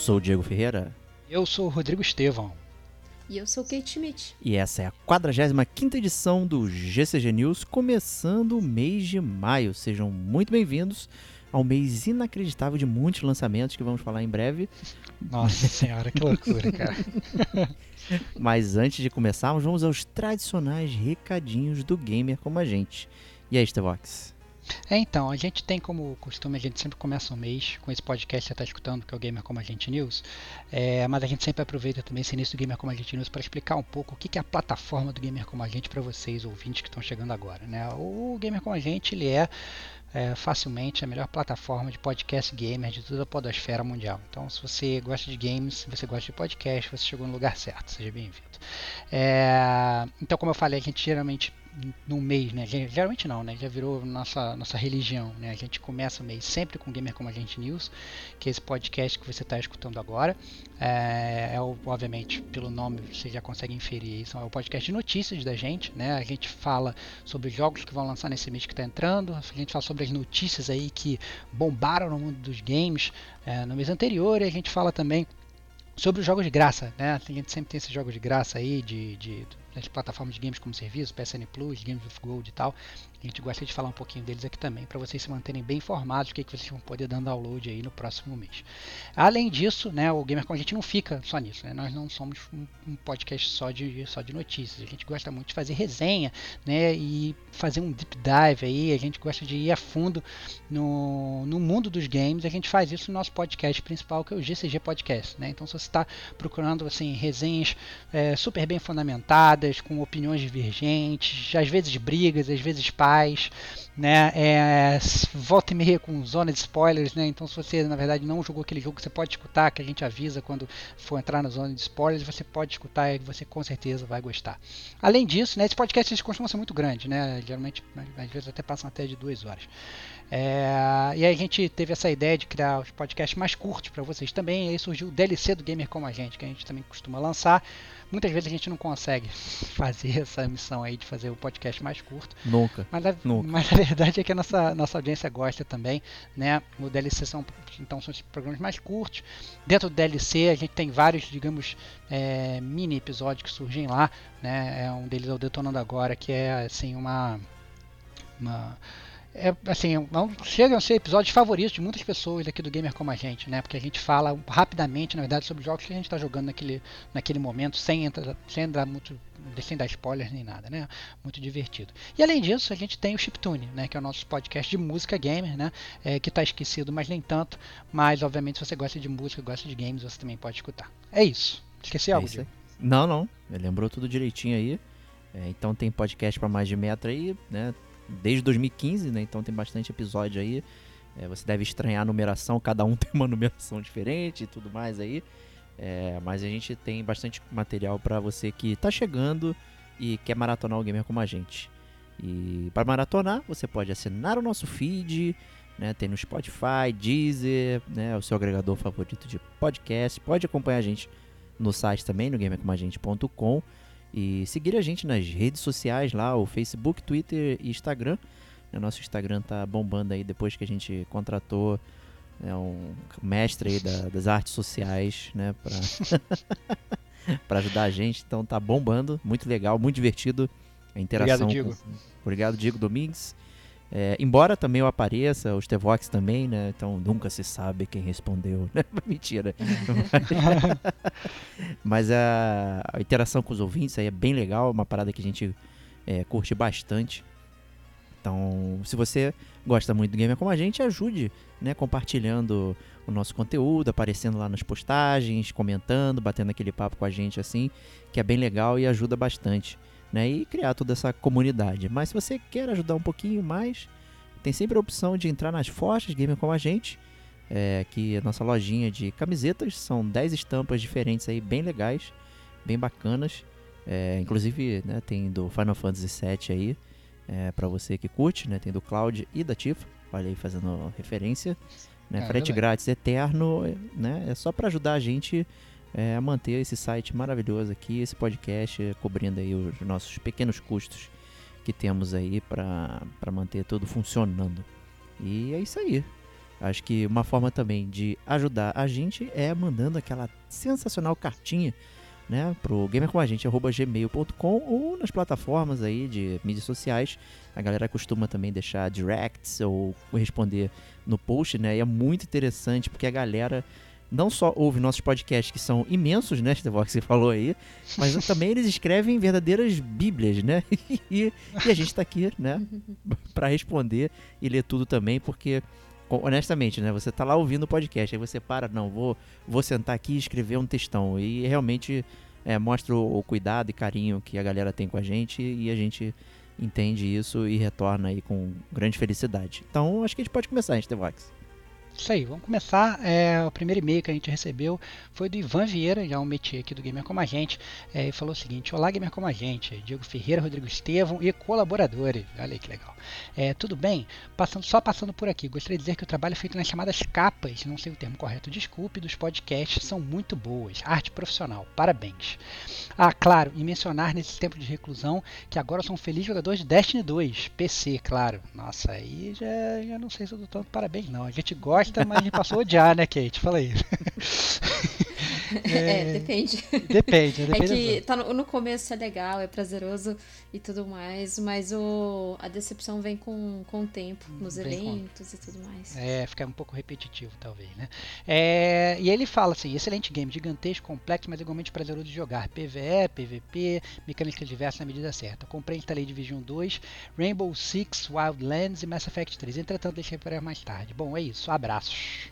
Sou o Diego Ferreira. Eu sou o Rodrigo Estevão. E eu sou Kate Schmidt. E essa é a 45 edição do GCG News, começando o mês de maio. Sejam muito bem-vindos ao mês inacreditável de muitos lançamentos que vamos falar em breve. Nossa senhora, que loucura, cara. Mas antes de começarmos, vamos aos tradicionais recadinhos do gamer como a gente. E aí, Stevox? É, então, a gente tem como costume, a gente sempre começa o mês com esse podcast que você está escutando, que é o Gamer Como a Gente News, é, mas a gente sempre aproveita também esse início do Gamer Como a Gente News para explicar um pouco o que, que é a plataforma do Gamer Como a Gente para vocês, ouvintes que estão chegando agora. Né? O Gamer Como a Gente, ele é é, facilmente a melhor plataforma de podcast gamer de toda a podosfera mundial. Então, se você gosta de games, se você gosta de podcast, você chegou no lugar certo. Seja bem-vindo. É, então, como eu falei, a gente geralmente no mês, né? Geralmente não, né? Já virou nossa, nossa religião, né? A gente começa o mês sempre com Gamer Como a Gente News, que é esse podcast que você está escutando agora. É, é, obviamente, pelo nome você já consegue inferir isso, é o podcast de notícias da gente, né? A gente fala sobre os jogos que vão lançar nesse mês que está entrando, a gente fala sobre as notícias aí que bombaram no mundo dos games é, no mês anterior, e a gente fala também sobre os jogos de graça, né? A gente sempre tem esses jogos de graça aí, de, de, das plataformas de games como serviço, PSN Plus, Games with Gold e tal. A gente gosta de falar um pouquinho deles aqui também, para vocês se manterem bem informados do que, que vocês vão poder dar download aí no próximo mês. Além disso, né, o Gamer com a gente não fica só nisso, né? Nós não somos um, um, podcast só de, só de notícias. A gente gosta muito de fazer resenha, né, e fazer um deep dive aí. A gente gosta de ir a fundo no, no mundo dos games. A gente faz isso no nosso podcast principal, que é o GCG Podcast, né? Então, se você está procurando assim resenhas é, super bem fundamentadas, com opiniões divergentes, às vezes brigas, às vezes paz, né? É, volta e meia com zona de spoilers, né? Então se você na verdade não jogou aquele jogo, você pode escutar, que a gente avisa quando for entrar na zona de spoilers, você pode escutar e você com certeza vai gostar. Além disso, né, esse podcast eles costumam ser muito grande, né? Geralmente às vezes até passam até de duas horas. É, e aí a gente teve essa ideia de criar os podcasts mais curtos para vocês também. E aí surgiu o DLC do Gamer Como a Gente, que a gente também costuma lançar. Muitas vezes a gente não consegue fazer essa missão aí de fazer o podcast mais curto. Nunca. Mas a, Nunca. Mas a verdade é que a nossa, nossa audiência gosta também. Né? O DLC são, então, são os programas mais curtos. Dentro do DLC a gente tem vários, digamos, é, mini episódios que surgem lá. Né? É, um deles é o Detonando Agora, que é assim uma. uma é, assim, não chegam a ser episódios favoritos de muitas pessoas aqui do Gamer como a gente, né? Porque a gente fala rapidamente, na verdade, sobre jogos que a gente está jogando naquele, naquele momento, sem, entrar, sem dar muito, sem dar spoilers nem nada, né? Muito divertido. E além disso, a gente tem o Chiptune, né? Que é o nosso podcast de música gamer, né? É, que está esquecido, mas nem tanto. Mas, obviamente, se você gosta de música, gosta de games, você também pode escutar. É isso. Esqueci é algo, é Não, não. Lembrou tudo direitinho aí. É, então tem podcast para mais de metro aí, né? Desde 2015, né? Então tem bastante episódio aí. É, você deve estranhar a numeração, cada um tem uma numeração diferente e tudo mais aí. É, mas a gente tem bastante material para você que está chegando e quer maratonar o gamer como a gente. E para maratonar, você pode assinar o nosso feed, né? Tem no Spotify, Deezer, né? O seu agregador favorito de podcast. Pode acompanhar a gente no site também, no gamercomagente.com. E seguir a gente nas redes sociais lá, o Facebook, Twitter e Instagram. O nosso Instagram tá bombando aí depois que a gente contratou né, um mestre aí da, das artes sociais, né, para ajudar a gente. Então tá bombando, muito legal, muito divertido a interação. Obrigado, Diego. Com... Obrigado, Diego Domingues. É, embora também eu apareça, os Tevox também, né? Então nunca se sabe quem respondeu. né? Mentira. Mas a, a interação com os ouvintes aí é bem legal, uma parada que a gente é, curte bastante. Então, se você gosta muito do Gamer como a gente, ajude, né, compartilhando o nosso conteúdo, aparecendo lá nas postagens, comentando, batendo aquele papo com a gente assim, que é bem legal e ajuda bastante, né, e criar toda essa comunidade. Mas se você quer ajudar um pouquinho mais, tem sempre a opção de entrar nas forjas Gamer como a gente, é, que a nossa lojinha de camisetas são 10 estampas diferentes aí, bem legais, bem bacanas. É, inclusive, né, tem do Final Fantasy VII aí, é, para você que curte, né? Tem do Cloud e da Tifa, olha aí fazendo referência. Né? Caramba. Frete grátis eterno, né? É só para ajudar a gente é, a manter esse site maravilhoso aqui, esse podcast, cobrindo aí os nossos pequenos custos que temos aí para manter tudo funcionando. E é isso aí. Acho que uma forma também de ajudar a gente é mandando aquela sensacional cartinha né, pro gamercomagente.gmail.com ou nas plataformas aí de mídias sociais. A galera costuma também deixar directs ou responder no post, né? E é muito interessante porque a galera não só ouve nossos podcasts que são imensos, né, Estevão, que você falou aí, mas também eles escrevem verdadeiras bíblias, né? E, e a gente tá aqui, né, para responder e ler tudo também, porque honestamente, né, você tá lá ouvindo o podcast, aí você para, não, vou vou sentar aqui e escrever um textão e realmente é, mostra o, o cuidado e carinho que a galera tem com a gente e a gente entende isso e retorna aí com grande felicidade. Então, acho que a gente pode começar, gente, Vox. Isso aí, vamos começar. É, o primeiro e-mail que a gente recebeu foi do Ivan Vieira, já um métier aqui do Gamer Como a Gente. É, e falou o seguinte: Olá, Gamer Como a Gente, Diego Ferreira, Rodrigo Estevão e colaboradores. Olha aí que legal. É, tudo bem? Passando, só passando por aqui, gostaria de dizer que o trabalho feito nas chamadas capas, não sei o termo correto, desculpe, dos podcasts são muito boas. Arte profissional, parabéns. Ah, claro, e mencionar nesse tempo de reclusão que agora sou um feliz jogador de Destiny 2, PC, claro. Nossa, aí já, já não sei se eu dou tanto parabéns, não. A gente gosta mas a gente passou a odiar, né, Kate? Fala aí. É, depende. Depende, É depende. que tá no, no começo é legal, é prazeroso e tudo mais, mas o, a decepção vem com, com o tempo, nos Vem com- eventos e tudo mais. É, fica um pouco repetitivo, talvez, né? É, e ele fala assim: excelente game, gigantesco, complexo, mas igualmente prazeroso de jogar. PVE, PVP, mecânicas diversas na medida certa. Comprei e instalei Division 2, Rainbow Six, Wildlands e Mass Effect 3. Entretanto, deixei para mais tarde. Bom, é isso. Abraços.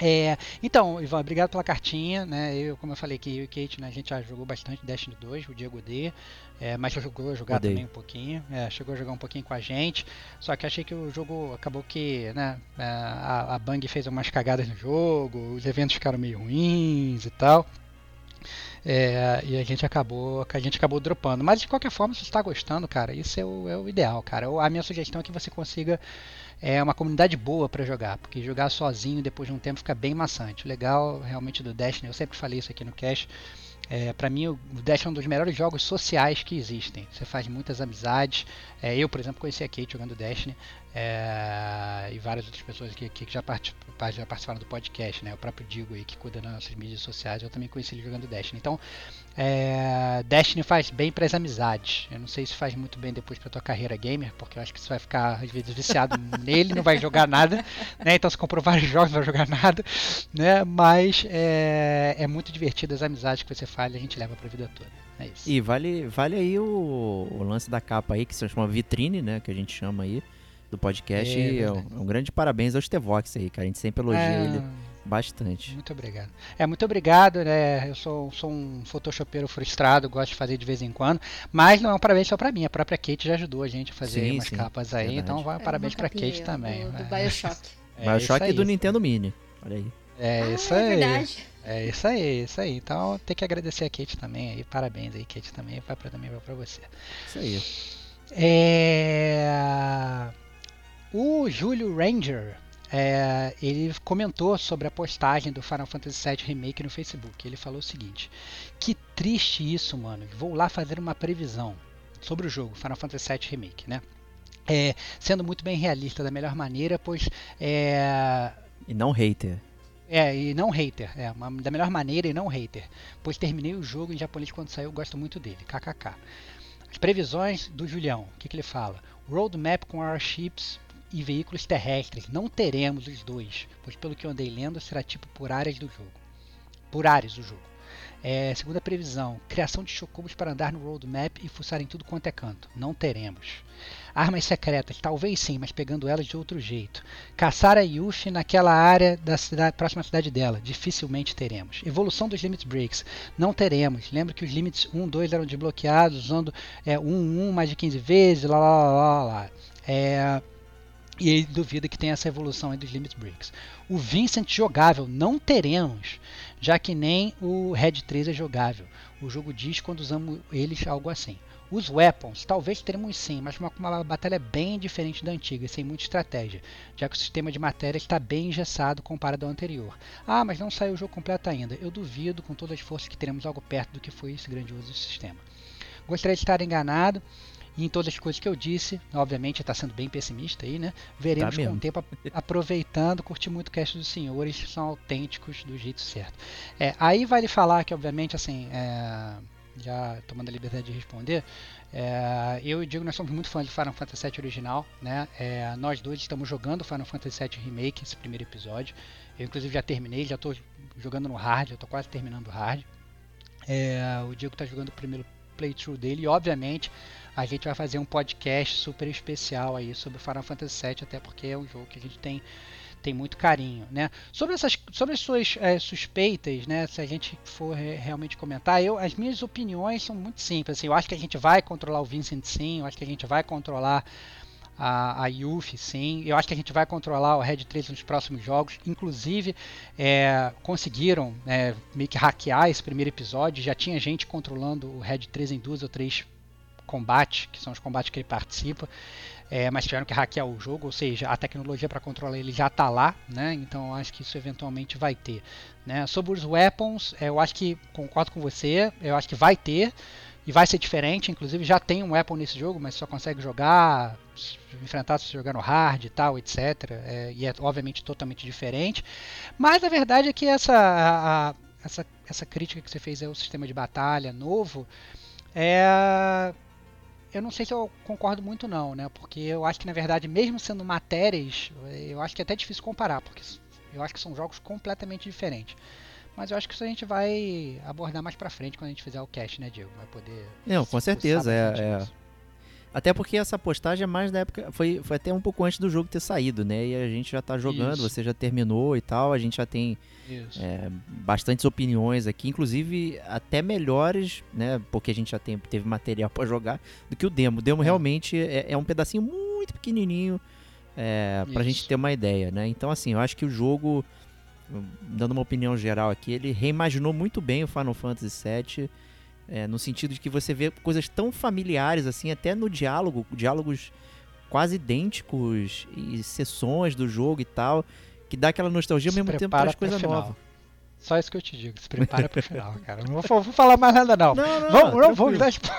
É, então, Ivan, obrigado pela cartinha, né? Eu, como eu falei que eu e Kate, né, a gente já jogou bastante Destiny 2, o Diego D, é, mas jogou a jogar Odeio. também um pouquinho, é, chegou a jogar um pouquinho com a gente, só que achei que o jogo acabou que, né, é, a, a Bang fez umas cagadas no jogo, os eventos ficaram meio ruins e tal. É, e a gente acabou a gente acabou dropando. Mas de qualquer forma, se você está gostando, cara, isso é o, é o ideal, cara. A minha sugestão é que você consiga é, uma comunidade boa para jogar, porque jogar sozinho depois de um tempo fica bem maçante. O legal realmente do Destiny, eu sempre falei isso aqui no cast, é, para mim o Destiny é um dos melhores jogos sociais que existem. Você faz muitas amizades. É, eu, por exemplo, conheci a Kate jogando Destiny é, e várias outras pessoas que, que já, parti- já participaram do podcast, né? O próprio Digo aí que cuida das nossas mídias sociais, eu também conheci ele jogando Destiny. Então, é, Destiny faz bem para as amizades. Eu não sei se faz muito bem depois para tua carreira gamer, porque eu acho que você vai ficar às vezes viciado nele, não vai jogar nada, né? Então você comprou vários jogos, não vai jogar nada, né? Mas é, é muito divertido as amizades que você faz, a gente leva para a vida toda. É isso. E vale, vale aí o, o lance da capa aí, que se chama vitrine, né? Que a gente chama aí do podcast. É e é um, um grande parabéns ao Stevox aí, cara. A gente sempre elogia É, ele bastante. Muito obrigado. É, muito obrigado, né? Eu sou, sou um photoshopeiro frustrado, gosto de fazer de vez em quando, mas não é um parabéns só pra mim, a própria Kate já ajudou a gente a fazer Sim, umas sim, capas aí, verdade. então vai um É, parabéns capinha Kate também. Do, do É, Bioshock. é Bioshock e do. Nintendo Mini. Olha aí. É ah, isso é aí. verdade. É isso aí, isso aí. Então tem que agradecer a Kate também aí. Parabéns aí, Kate também. Vai pra, também vai pra você. Isso aí. É... O Júlio Ranger, é, ele comentou sobre a postagem do Final Fantasy VII Remake no Facebook. Ele falou o seguinte: Que triste isso, mano. Vou lá fazer uma previsão sobre o jogo Final Fantasy VII Remake, né? É, sendo muito bem realista da melhor maneira, pois é, E não hater. é, e não hater. É, uma- da melhor maneira e não hater. Pois terminei o jogo em japonês quando saiu, gosto muito dele. KKK. As previsões do Julião, o que, que ele fala? Roadmap com airships e veículos terrestres. Não teremos os dois, pois pelo que eu andei lendo, será tipo por áreas do jogo. Por áreas do jogo. É, segunda previsão, criação de chocobos para andar no roadmap e fuçar em tudo quanto é canto. Não teremos. Armas secretas, talvez sim, mas pegando elas de outro jeito. Caçar a Yuffie naquela área da cidade, próxima cidade dela. Dificilmente teremos. Evolução dos Limit Breaks. Não teremos. Lembra que os Limits 1 2 eram desbloqueados usando é, 1 1 mais de 15 vezes, lá lá lá lá. É, e ele duvida que tenha essa evolução dos Limit Breaks. O Vincent jogável não teremos, já que nem o Red 3 é jogável. O jogo diz quando usamos eles algo assim. Os weapons, talvez teremos sim, mas uma, uma batalha bem diferente da antiga, sem muita estratégia, já que o sistema de matéria está bem engessado comparado ao anterior. Ah, mas não saiu o jogo completo ainda. Eu duvido com todas as forças que teremos algo perto do que foi esse grandioso sistema. Gostaria de estar enganado, e em todas as coisas que eu disse, obviamente está sendo bem pessimista aí, né? Veremos Tá com o tempo aproveitando, curti muito o cast dos senhores, são autênticos do jeito certo. É, aí vale falar que, obviamente, assim, é, já tomando a liberdade de responder, é, eu e o Diego nós somos muito fãs de Final Fantasy VII original, né? É, nós dois estamos jogando Final Fantasy VII Remake, esse primeiro episódio. Eu inclusive já terminei, já estou jogando no hard, já estou quase terminando o hard. É, o Diego está jogando o primeiro playthrough dele e obviamente a gente vai fazer um podcast super especial aí sobre Final Fantasy VII, até porque é um jogo que a gente tem tem muito carinho, né? Sobre essas, sobre as suas é, suspeitas, né? Se a gente for re realmente comentar, eu, as minhas opiniões são muito simples. Assim, eu acho que a gente vai controlar o Vincent, sim. Eu acho que a gente vai controlar a, a Yuffie, sim. Eu acho que a gente vai controlar o Red 3 nos próximos jogos. Inclusive, é, conseguiram é, meio que hackear esse primeiro episódio. Já tinha gente controlando o Red 3 em duas ou três combates, que são os combates que ele participa é, mas tiveram que hackear o jogo, ou seja, a tecnologia para controlar ele já está lá, né? Então acho que isso eventualmente vai ter. Né? Sobre os weapons, é, eu acho que concordo com você, eu acho que vai ter e vai ser diferente. Inclusive já tem um weapon nesse jogo, mas só consegue jogar, enfrentar se jogar no hard e tal, etc. É, e é obviamente totalmente diferente. Mas a verdade é que essa, a, a, essa, essa crítica que você fez ao sistema de batalha novo é eu não sei se eu concordo muito não, né? Porque eu acho que na verdade, mesmo sendo matérias, eu acho que é até difícil comparar, porque eu acho que são jogos completamente diferentes. Mas eu acho que isso a gente vai abordar mais pra frente quando a gente fizer o cast, né, Diego? Vai poder. Não, com certeza, é, é. Até porque essa postagem é mais da época. Foi, foi até um pouco antes do jogo ter saído, né? E a gente já tá jogando, Isso. você já terminou e tal. A gente já tem é, bastantes opiniões aqui, inclusive até melhores, né? Porque a gente já tem, teve material pra jogar do que o demo. O demo É. realmente é, é um pedacinho muito pequenininho é, pra gente ter uma ideia, né? Então, assim, eu acho que o jogo, dando uma opinião geral aqui, ele reimaginou muito bem o Final Fantasy VII. É, no sentido de que você vê coisas tão familiares, assim, até no diálogo, diálogos quase idênticos e sessões do jogo e tal, que dá aquela nostalgia ao mesmo tempo prepara traz pro coisa final. nova. Só isso que eu te digo, se prepara pro final, cara. Não vou, vou falar mais nada, não. Não, não, vamos, não vamos dar spoiler.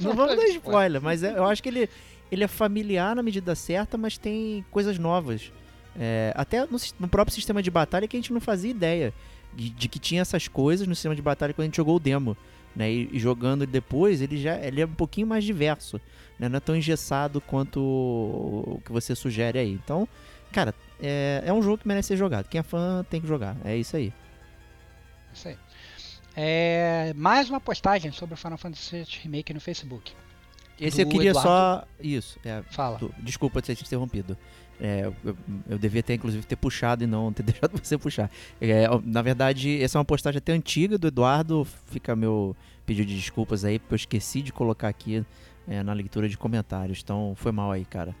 Não vamos dar spoiler, mas é- eu acho que ele, ele é familiar na medida certa, mas tem coisas novas. É, até no, no próprio sistema de batalha que a gente não fazia ideia de, de que tinha essas coisas no sistema de batalha quando a gente jogou o demo. Né? E, e jogando depois, ele já ele é um pouquinho mais diverso. né? Não é tão engessado quanto o, o que você sugere aí. Então, cara, é, é um jogo que merece ser jogado. Quem é fã tem que jogar. É isso aí. Isso aí. É, mais uma postagem sobre o Final Fantasy VII Remake no Facebook. Esse Do eu queria Eduardo. só. Isso, é, Fala. Tu- Desculpa ter te interrompido. É, eu, eu- devia ter, inclusive, ter puxado e não ter deixado você puxar. É, na verdade, essa é uma postagem até antiga do Eduardo. Fica meu pedido de desculpas aí, porque eu esqueci de colocar aqui é, na leitura de comentários. Então, foi mal aí, cara.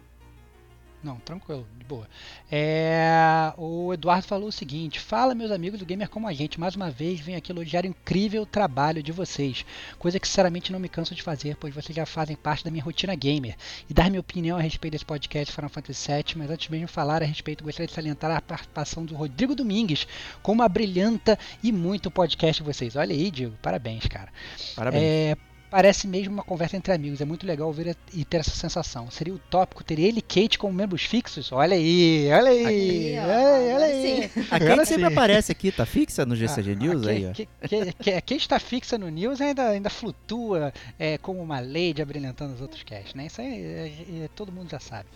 Não, tranquilo, de boa. É, o Eduardo falou o seguinte: Fala, meus amigos do Gamer Como a Gente. Mais uma vez, venho aqui elogiar o incrível trabalho de vocês. Coisa que, sinceramente, não me canso de fazer, pois vocês já fazem parte da minha rotina gamer. E dar minha opinião a respeito desse podcast Final Fantasy VII. Mas antes mesmo de falar a respeito, gostaria de salientar a participação do Rodrigo Domingues com uma brilhanta e muito podcast de vocês. Olha aí, Diego, parabéns, cara. Parabéns. É, Parece mesmo uma conversa entre amigos. É muito legal ouvir e ter essa sensação. Seria utópico ter ele e Kate como membros fixos? Olha aí, olha aí. Aí, ó, olha, aí. sim. A Kate sempre aparece aqui, tá fixa no GCG Ah, News a aí, ó. que- que- que- A Kate está fixa no News e ainda, ainda flutua é, como uma lady abrilhantando os outros casts, né? Isso aí é- é- todo mundo já sabe.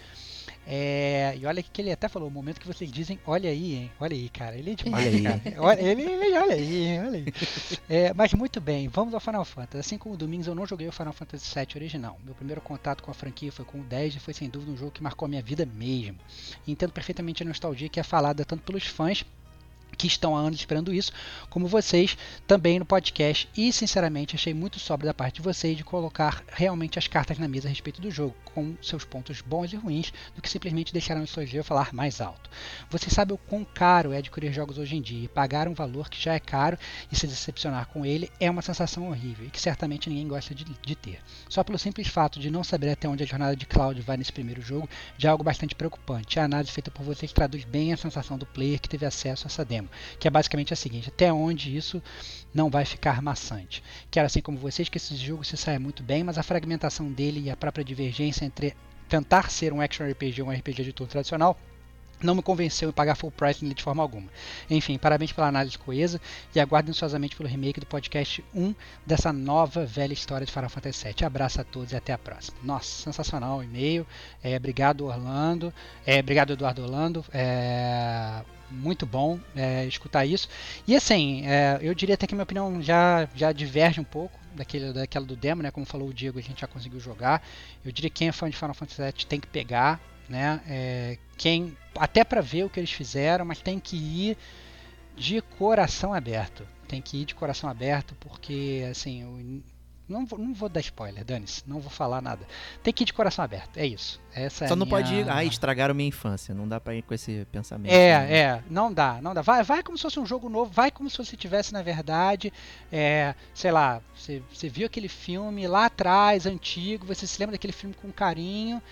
É, e olha que ele até falou, o momento que vocês dizem, olha aí, hein? Olha aí, cara. Ele é demais, Olha aí. cara. Olha, ele, ele- olha aí, hein? olha aí. É, mas muito bem, vamos ao Final Fantasy. Assim como o Domingos, eu não joguei o Final Fantasy VII original. Meu primeiro contato com a franquia foi com o 10 e foi sem dúvida um jogo que marcou a minha vida mesmo. Entendo perfeitamente a nostalgia que é falada tanto pelos fãs que estão há anos esperando isso, como vocês também no podcast. E sinceramente achei muito sóbrio da parte de vocês de colocar realmente as cartas na mesa a respeito do jogo, com seus pontos bons e ruins, do que simplesmente deixar o estrangeiro falar mais alto. Vocês sabem o quão caro é adquirir jogos hoje em dia, e pagar um valor que já é caro e se decepcionar com ele é uma sensação horrível e que certamente ninguém gosta de, de ter. Só pelo simples fato de não saber até onde a jornada de Cloud vai nesse primeiro jogo, já é algo bastante preocupante. A análise feita por vocês traduz bem a sensação do player que teve acesso a essa demo, que é basicamente a seguinte: até onde isso não vai ficar maçante. Quero, assim como vocês, que esse jogo se saia muito bem, mas a fragmentação dele e a própria divergência entre tentar ser um action RPG ou um RPG de turno tradicional não me convenceu em pagar full price de forma alguma. Enfim, parabéns pela análise coesa e aguardo ansiosamente pelo remake do podcast 1 dessa nova velha história de Final Fantasy VII. Abraço a todos e até a próxima. Nossa, sensacional o e-mail. É, obrigado, Orlando. É, obrigado, Eduardo Orlando. É, muito bom é, escutar isso. E assim, é, eu diria até que minha opinião já, já diverge um pouco daquele, daquela do demo, né? Como falou o Diego, a gente já conseguiu jogar. Eu diria que quem é fã de Final Fantasy VII tem que pegar, né? É, quem até para ver o que eles fizeram, mas tem que ir de coração aberto. Tem que ir de coração aberto, porque assim, eu não vou, não vou dar spoiler, dane-se, não vou falar nada. Tem que ir de coração aberto, é isso. Essa é Só a não minha... pode ir, ah, estragaram minha infância. Não dá pra ir com esse pensamento. É, né? é, não dá, não dá. Vai, vai como se fosse um jogo novo, vai como se você tivesse, na verdade, é, sei lá, você, você viu aquele filme lá atrás, antigo, você se lembra daquele filme com carinho,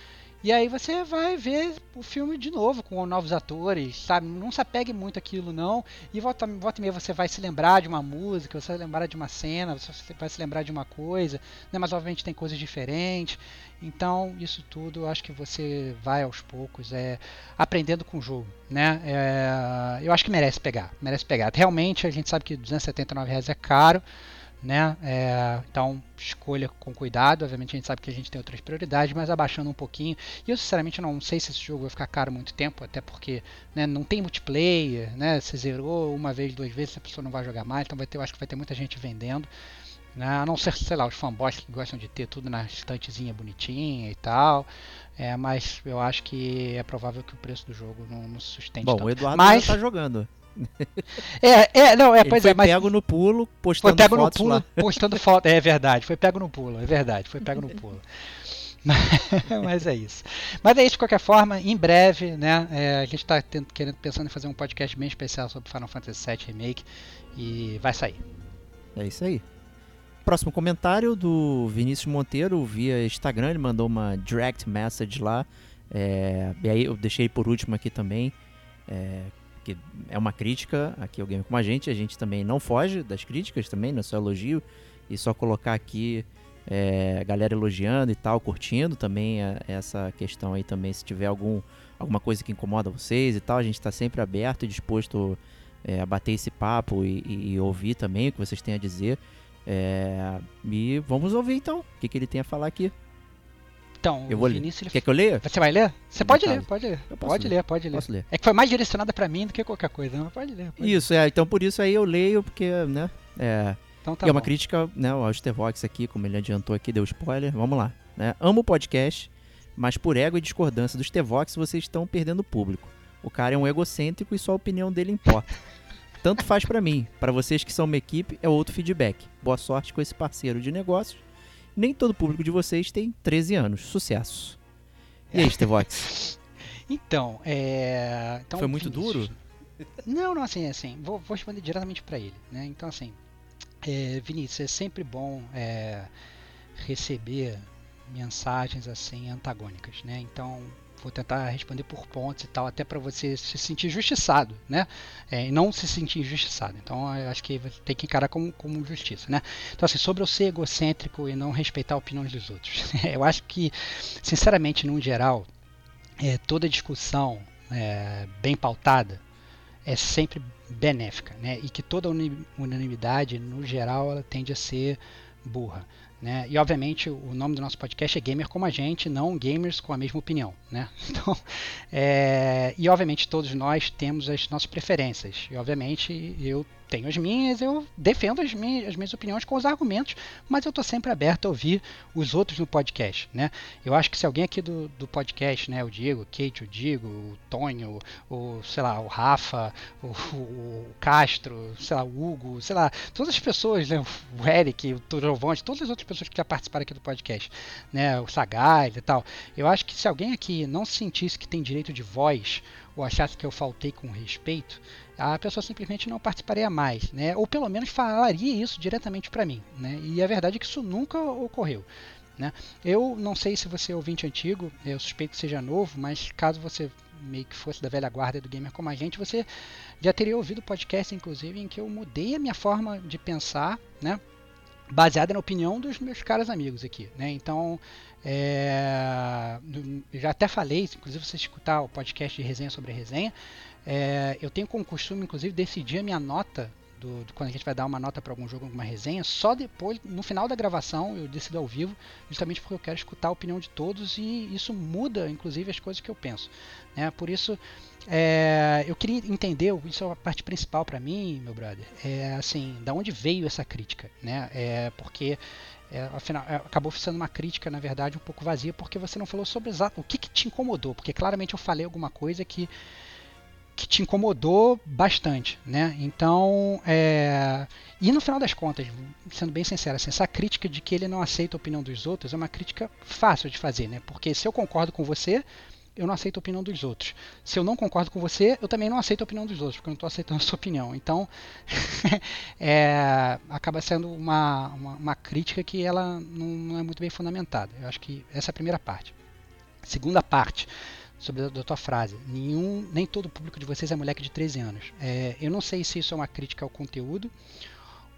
e aí você vai ver o filme de novo com novos atores, sabe? Não se apegue muito àquilo não. E volta, volta e meia você vai se lembrar de uma música, você vai lembrar de uma cena, você vai se lembrar de uma coisa, né? mas obviamente tem coisas diferentes. Então, isso tudo acho que você vai aos poucos, é, aprendendo com o jogo, né? É, eu acho que merece pegar, merece pegar. Realmente a gente sabe que 279 reais é caro, né? É, então escolha com cuidado. Obviamente a gente sabe que a gente tem outras prioridades, mas abaixando um pouquinho. E eu sinceramente não sei se esse jogo vai ficar caro muito tempo, até porque né, não tem multiplayer, né? Você zerou uma vez, duas vezes, a pessoa não vai jogar mais, então vai ter, eu acho que vai ter muita gente vendendo. Né? A não ser, sei lá, os fanboys que gostam de ter tudo na estantezinha bonitinha e tal. É, mas eu acho que é provável que o preço do jogo não, não se sustente Bom, tanto. o Eduardo Mas- já tá jogando. É, é, não, é, Ele pois foi é, mas pego no pulo, foi postando pego no pulo, lá. postando foto. É verdade, foi pego no pulo, é verdade, foi pego no pulo. Mas é isso. Mas é isso de qualquer forma, em breve, né? é, a gente está querendo pensando em fazer um podcast bem especial sobre Final Fantasy VII Remake e vai sair. É isso aí. Próximo comentário do Vinícius Monteiro via Instagram, ele mandou uma direct message lá. É, e aí eu deixei por último aqui também. É, é uma crítica aqui ao Game com a gente. A gente também não foge das críticas também, não é só elogio. E só colocar aqui é, a galera elogiando e tal, curtindo também é, essa questão aí também. Se tiver algum, alguma coisa que incomoda vocês e tal, a gente está sempre aberto e disposto é, a bater esse papo e, e- e ouvir também o que vocês têm a dizer. É, e vamos ouvir então o que, que ele tem a falar aqui. Então, Eu vou ler. Vinícius, ele- Quer que eu leia? Você vai ler? Você pode caso. ler, pode ler. Pode ler. ler, pode ler. Ler? É que foi mais direcionada pra mim do que qualquer coisa, mas pode ler. Pode ler. Isso, é, então por isso aí eu leio, porque, né? É, Então tá e é uma bom. crítica né, ao Astervox aqui, como ele adiantou aqui, deu spoiler. Vamos lá. Né? Amo o podcast, mas por ego e discordância do Stevox, vocês estão perdendo o público. O cara é um egocêntrico e só a opinião dele importa. Tanto faz pra mim. Pra vocês que são uma equipe, é outro feedback. Boa sorte com esse parceiro de negócios. Nem todo o público de vocês tem 13 anos. Sucesso. E aí, Stevox? Então, é. Então, Foi muito Vinícius- Não, não, assim, assim, vou, vou responder diretamente para ele, né? Então, assim, é, Vinícius, é sempre bom é, receber mensagens assim antagônicas, né? Então, vou tentar responder por pontos e tal, até para você se sentir justiçado, né? É, não se sentir injustiçado. Então, acho que tem que encarar como, como justiça, né? Então, assim, sobre eu ser egocêntrico e não respeitar a opinião dos outros. eu acho que, sinceramente, no geral, é, toda discussão é, bem pautada é sempre benéfica, né? E que toda unanimidade, no geral, ela tende a ser burra. Né? E obviamente o nome do nosso podcast é Gamer como a gente, não gamers com a mesma opinião. Né? Então, é... E obviamente todos nós temos as nossas preferências. E obviamente eu tenho as minhas, eu defendo as minhas, as minhas opiniões com os argumentos, mas eu estou sempre aberto a ouvir os outros no podcast, né? Eu acho que se alguém aqui do, do podcast, né, o Diego, o Kate, o Diego, o Tonho, o, sei lá, o Rafa, o, o Castro, sei lá, o Hugo, sei lá, todas as pessoas, né, o Eric, o Trovonte, todas as outras pessoas que já participaram aqui do podcast, né, o Sagaz e tal, eu acho que se alguém aqui não sentisse que tem direito de voz ou achasse que eu faltei com respeito, a pessoa simplesmente não participaria mais, né? Ou pelo menos falaria isso diretamente para mim, né? E a verdade é que isso nunca ocorreu. Né? Eu não sei se você é ouvinte antigo, eu suspeito que seja novo, mas caso você meio que fosse da velha guarda do gamer como a gente, você já teria ouvido podcast, inclusive, em que eu mudei a minha forma de pensar, né? baseada na opinião dos meus caros amigos aqui, né? Então, é, já até falei, inclusive você escutar o podcast de resenha sobre resenha, é, eu tenho como costume, inclusive, decidir a minha nota do, do, quando a gente vai dar uma nota para algum jogo, alguma resenha, só depois, no final da gravação, eu decido ao vivo, justamente porque eu quero escutar a opinião de todos e isso muda, inclusive, as coisas que eu penso. Né? Por isso, é, eu queria entender, isso é a parte principal para mim, meu brother, é assim, da onde veio essa crítica, né? É porque é, afinal, é, acabou sendo uma crítica, na verdade, um pouco vazia, porque você não falou sobre exato o que, que te incomodou, porque claramente eu falei alguma coisa que que te incomodou bastante, né? Então, é... e no final das contas, sendo bem sincero, assim, essa crítica de que ele não aceita a opinião dos outros é uma crítica fácil de fazer, né? Porque se eu concordo com você, eu não aceito a opinião dos outros. Se eu não concordo com você, eu também não aceito a opinião dos outros, porque eu não estou aceitando a sua opinião. Então, é, acaba sendo uma, uma, uma, crítica que ela não, não, é muito bem fundamentada. Eu acho que essa é a primeira parte. Segunda parte, sobre a, da tua frase. Nenhum, nem todo o público de vocês é moleque de 13 anos. É, eu não sei se isso é uma crítica ao conteúdo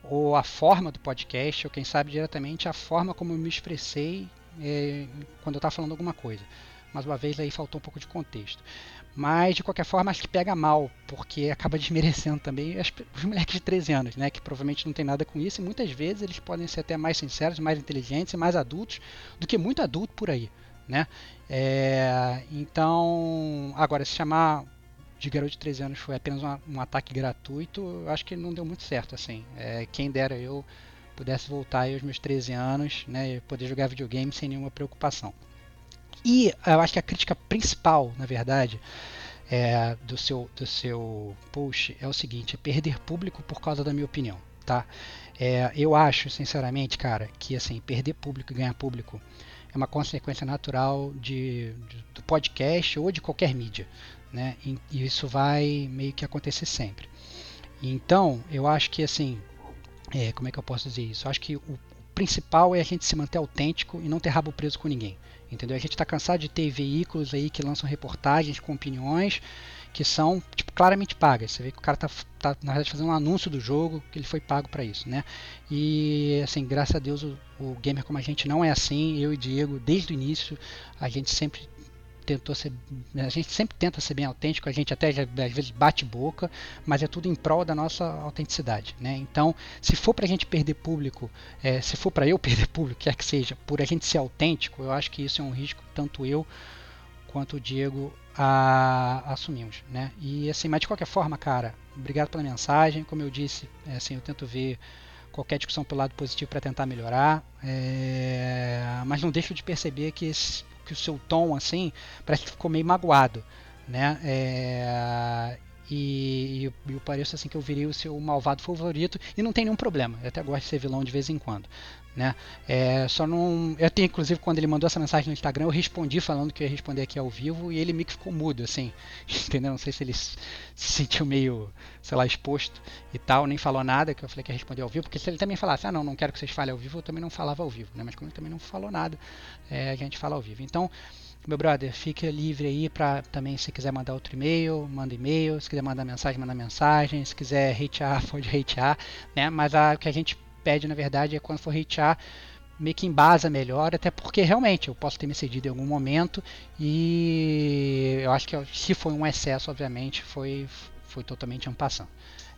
ou a forma do podcast, ou quem sabe diretamente a forma como eu me expressei é, quando eu estava falando alguma coisa. Mais uma vez aí faltou um pouco de contexto. Mas de qualquer forma acho que pega mal, porque acaba desmerecendo também as, os moleques de 13 anos, né? Que provavelmente não tem nada com isso, e muitas vezes eles podem ser até mais sinceros, mais inteligentes e mais adultos do que muito adulto por aí né? É, então, agora, se chamar de garoto de 13 anos foi apenas uma, um ataque gratuito, acho que não deu muito certo, assim. É, quem dera eu pudesse voltar aí aos meus 13 anos, né, e poder jogar videogame sem nenhuma preocupação. E eu acho que a crítica principal, na verdade, é, do, seu, do seu post é o seguinte: é perder público por causa da minha opinião, tá? É, eu acho, sinceramente, cara, que assim, perder público e ganhar público é uma consequência natural de, de, do podcast ou de qualquer mídia. Né? E, e, isso vai meio que acontecer sempre. Então, eu acho que assim, é, como é que eu posso dizer isso? Eu acho que o, principal é a gente se manter autêntico e não ter rabo preso com ninguém. Entendeu? A gente está cansado de ter veículos aí que lançam reportagens com opiniões que são tipo, claramente pagas. Você vê que o cara está tá, na verdade fazendo um anúncio do jogo que ele foi pago para isso, né? E assim, graças a Deus o, gamer como a gente não é assim. Eu e Diego, desde o início, a gente sempre tentou ser, a gente sempre tenta ser bem autêntico. A gente até às vezes bate boca, mas é tudo em prol da nossa autenticidade, né? Então, se for para a gente perder público, é, se for para eu perder público, quer que seja, por a gente ser autêntico, eu acho que isso é um risco tanto eu quanto o Diego a, assumimos, né? E assim, mas de qualquer forma, cara, obrigado pela mensagem. Como eu disse, é, assim, eu tento ver qualquer discussão pelo lado positivo para tentar melhorar, é, mas não deixo de perceber que, esse, que o seu tom, assim, parece que ficou meio magoado, né? É, e, e, eu pareço assim que eu virei o seu malvado favorito e não tem nenhum problema. Eu até gosto de ser vilão de vez em quando. Né? É, só não. Eu tenho, inclusive, quando ele mandou essa mensagem no Instagram, eu respondi falando que ia responder aqui ao vivo e ele meio que ficou mudo, assim. Entendeu? Não sei se ele se sentiu meio, sei lá, exposto e tal, nem falou nada, que eu falei que ia responder ao vivo, porque se ele também falasse, ah, não, não quero que vocês falem ao vivo, eu também não falava ao vivo, né? Mas como ele também não falou nada, é, a gente fala ao vivo. Então, meu brother, fique livre aí para também se quiser mandar outro e-mail, manda e-mail, se quiser mandar mensagem, manda mensagem, se quiser hatear, pode hatear, né? Mas a, que a gente pede, na verdade, é quando for hatear, meio que embasa melhor, até porque realmente eu posso ter me cedido em algum momento e eu acho que se foi um excesso, obviamente, foi, foi totalmente ampassando.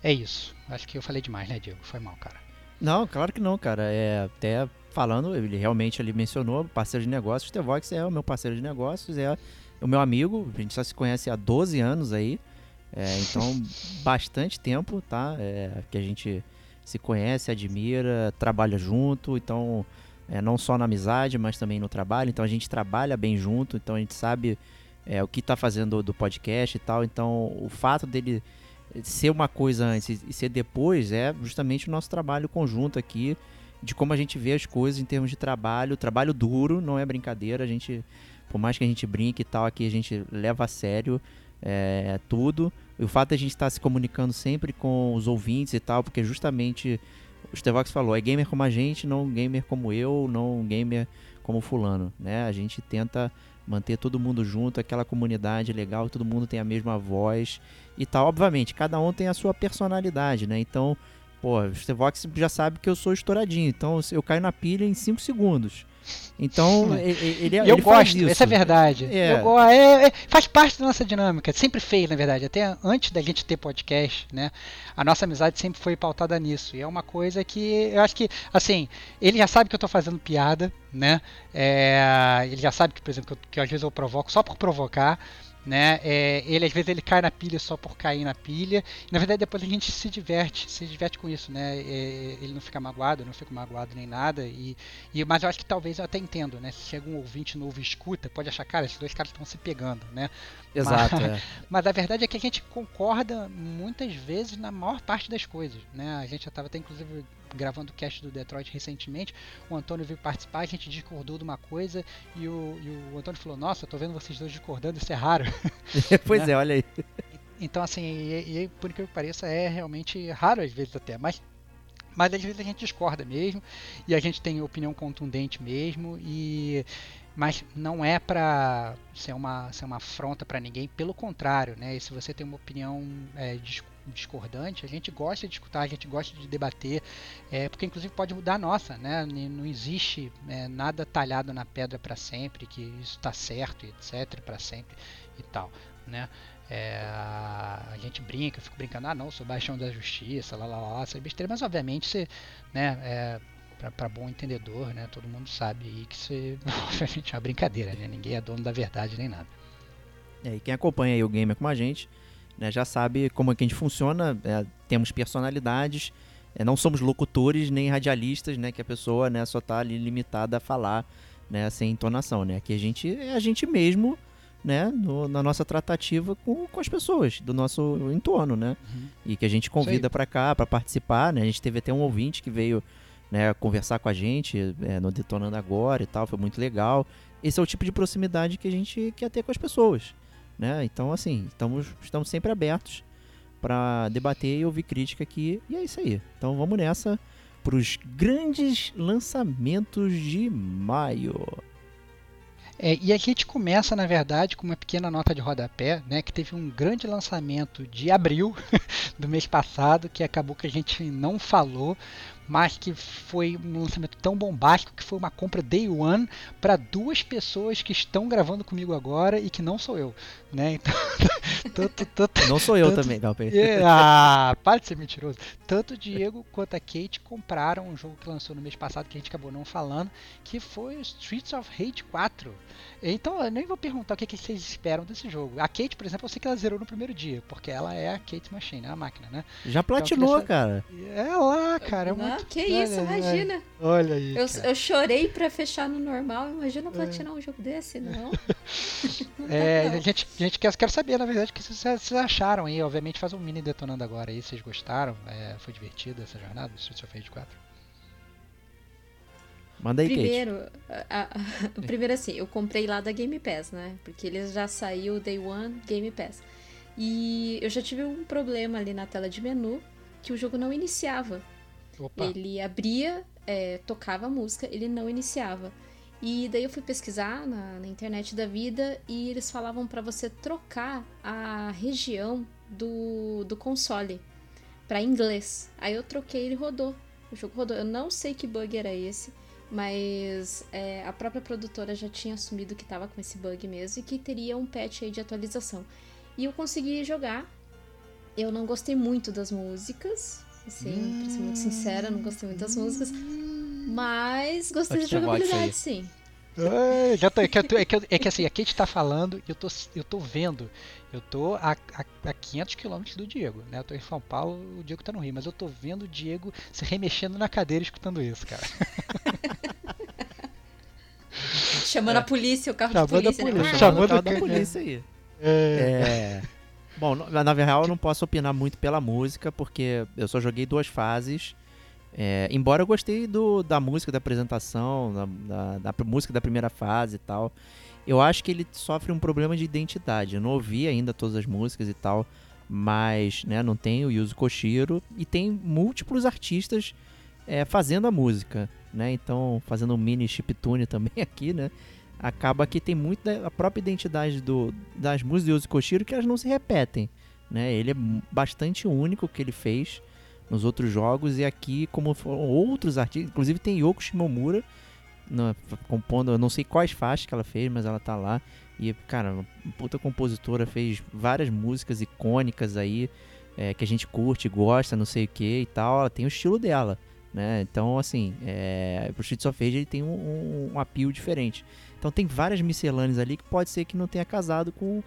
É isso. Acho que eu falei demais, né, Diego? Foi mal, cara. Não, claro que não, cara. É até falando, ele realmente ele mencionou parceiro de negócios. O Tevox é o meu parceiro de negócios, é o meu amigo. A gente só se conhece há 12 anos aí. É, então, bastante tempo, tá? É, que a gente se conhece, admira, trabalha junto. Então, é, não só na amizade, mas também no trabalho. Então a gente trabalha bem junto, então a gente sabe é, o que está fazendo do podcast e tal. Então o fato dele ser uma coisa antes e ser depois é justamente o nosso trabalho conjunto aqui, de como a gente vê as coisas em termos de trabalho. Trabalho duro, não é brincadeira. A gente, por mais que a gente brinque e tal, aqui a gente leva a sério é, tudo. E o fato de a gente estar tá se comunicando sempre com os ouvintes e tal, porque justamente o Stevox falou, é gamer como a gente, não gamer como eu, não gamer como fulano, né? A gente tenta manter todo mundo junto, aquela comunidade legal, todo mundo tem a mesma voz e tal. Obviamente, cada um tem a sua personalidade, né? Então, pô, o Stevox já sabe que eu sou estouradinho, então eu caio na pilha em 5 segundos. Então, ele, Eu ele gosto, isso. essa é a verdade. É. Eu, é, é, faz parte da nossa dinâmica, sempre fez, na verdade. Até antes da gente ter podcast, né? A nossa amizade sempre foi pautada nisso. E é uma coisa que eu acho que, assim, ele já sabe que eu tô fazendo piada, né? É, ele já sabe que, por exemplo, que, eu, que às vezes eu provoco só por provocar né? É, ele às vezes ele cai na pilha só por cair na pilha. na verdade depois a gente se diverte, se diverte com isso, né? É, ele não fica magoado, eu não fico magoado nem nada. E, e mas eu acho que talvez eu até entendo, né? Se chega um ouvinte novo e escuta, pode achar, cara, esses dois caras estão se pegando, né? Exato. Mas, é. mas a verdade é que a gente concorda muitas vezes na maior parte das coisas, né? A gente já estava até inclusive gravando o cast do Detroit recentemente, o Antônio veio participar, a gente discordou de uma coisa e o, e o Antônio falou: Nossa, tô vendo vocês dois discordando, isso é raro. pois né? é, olha aí. Então, assim, e, e por que pareça, é realmente raro às vezes até, mas mas às vezes a gente discorda mesmo e a gente tem opinião contundente mesmo e mas não é para ser uma ser uma afronta para ninguém pelo contrário né e se você tem uma opinião é, discordante, a gente gosta de escutar, a gente gosta de debater, é, porque inclusive pode mudar a nossa, né? Não existe é, nada talhado na pedra para sempre, que isso está certo, etc, para sempre e tal, né? É, a gente brinca, eu fico brincando, ah não, sou baixão da justiça, lá lá lá, essa besteira, mas obviamente você, né, é, para bom entendedor, né, todo mundo sabe aí que isso obviamente é uma brincadeira, né, ninguém é dono da verdade nem nada. É, e quem acompanha aí o gamer com a gente, né, já sabe como é que a gente funciona, é, temos personalidades, é, não somos locutores nem radialistas, né, que a pessoa né, só está ali limitada a falar né, sem entonação. Né? Aqui a gente é a gente mesmo né, no, na nossa tratativa com, com as pessoas do nosso entorno, né? Uhum. E que a gente convida para cá para participar, né? A gente teve até um ouvinte que veio né, conversar com a gente é, no Detonando Agora e tal, foi muito legal. Esse é o tipo de proximidade que a gente quer ter com as pessoas. Né? Então, assim, estamos, estamos sempre abertos para debater e ouvir crítica aqui. E é isso aí. Então vamos nessa para os grandes lançamentos de maio. É, e a gente começa, na verdade, com uma pequena nota de rodapé, né, que teve um grande lançamento de abril do mês passado, que acabou que a gente não falou, mas que foi um lançamento tão bombástico que foi uma compra day one para duas pessoas que estão gravando comigo agora e que não sou eu, né? Então, tanto, tanto, não sou eu tanto, também, Galpei. É, ah, para de ser mentiroso. Tanto o Diego quanto a Kate compraram um jogo que lançou no mês passado que a gente acabou não falando, que foi Streets of Rage 4. Então, eu nem vou perguntar o que, que vocês esperam desse jogo. A Kate, por exemplo, eu sei que ela zerou no primeiro dia, porque ela é a Kate Machine, é a máquina, né? Já então, platinou, então, cara. É lá, cara. É muito... que isso, imagina. Olha aí. Eu, eu chorei pra fechar no normal, imagina platinar é. um jogo desse, não. é, a gente, a gente quer, quer saber, na verdade, o que vocês, vocês acharam aí. Obviamente, faz um mini detonando agora aí, vocês gostaram? É, foi divertido essa jornada do Streets of Rage 4? Manda aí, primeiro, a, a, primeiro assim, eu comprei lá da Game Pass, né? Porque eles já saiu Day One Game Pass. E eu já tive um problema ali na tela de menu que o jogo não iniciava. Opa. Ele abria, é, tocava a música, ele não iniciava. E daí eu fui pesquisar na, na internet da vida e eles falavam para você trocar a região do, do console para inglês. Aí eu troquei, ele rodou. O jogo rodou. Eu não sei que bug era esse, mas é, a própria produtora já tinha assumido que tava com esse bug mesmo e que teria um patch aí de atualização. E eu consegui jogar. Eu não gostei muito das músicas, assim, pra ser muito sincera, não gostei muito das músicas. Mas gostei da jogabilidade, sim. Ai, já tô- é, que, é, que, é que assim, a Kate tá falando e eu tô, eu tô vendo. Eu tô a, a, a 500 km do Diego, né? Eu tô em São Paulo, o Diego tá no Rio, mas eu tô vendo o Diego se remexendo na cadeira escutando isso, cara. Chamando a polícia, o carro Chamando a de polícia, polícia, né? chamando Chamando o carro da polícia aí. É. É. Bom, na real eu não posso opinar muito pela música, porque eu só joguei duas fases. É, embora eu gostei do, da música da apresentação, da, da, da música da primeira fase e tal. Eu acho que ele sofre um problema de identidade. Eu não ouvi ainda todas as músicas e tal, mas né, não tem o Yuzo Koshiro e tem múltiplos artistas é, fazendo a música, né? Então, fazendo um mini chiptune também aqui, né? Acaba que tem muito da própria identidade do, das músicas do Yuzo Koshiro que elas não se repetem, né? Ele é bastante único o que ele fez nos outros jogos e aqui como foram outros artistas, inclusive tem Yoko Shimomura na- compondo, eu não sei quais faixas que ela fez, mas ela tá lá e cara, uma puta compositora fez várias músicas icônicas aí é, que a gente curte, gosta, não sei o que e tal. Ela tem o estilo dela, né? Então assim, é, o Streets of Rage ele tem um, um, um appeal diferente. Então tem várias miscelâneas ali que pode ser que não tenha casado com,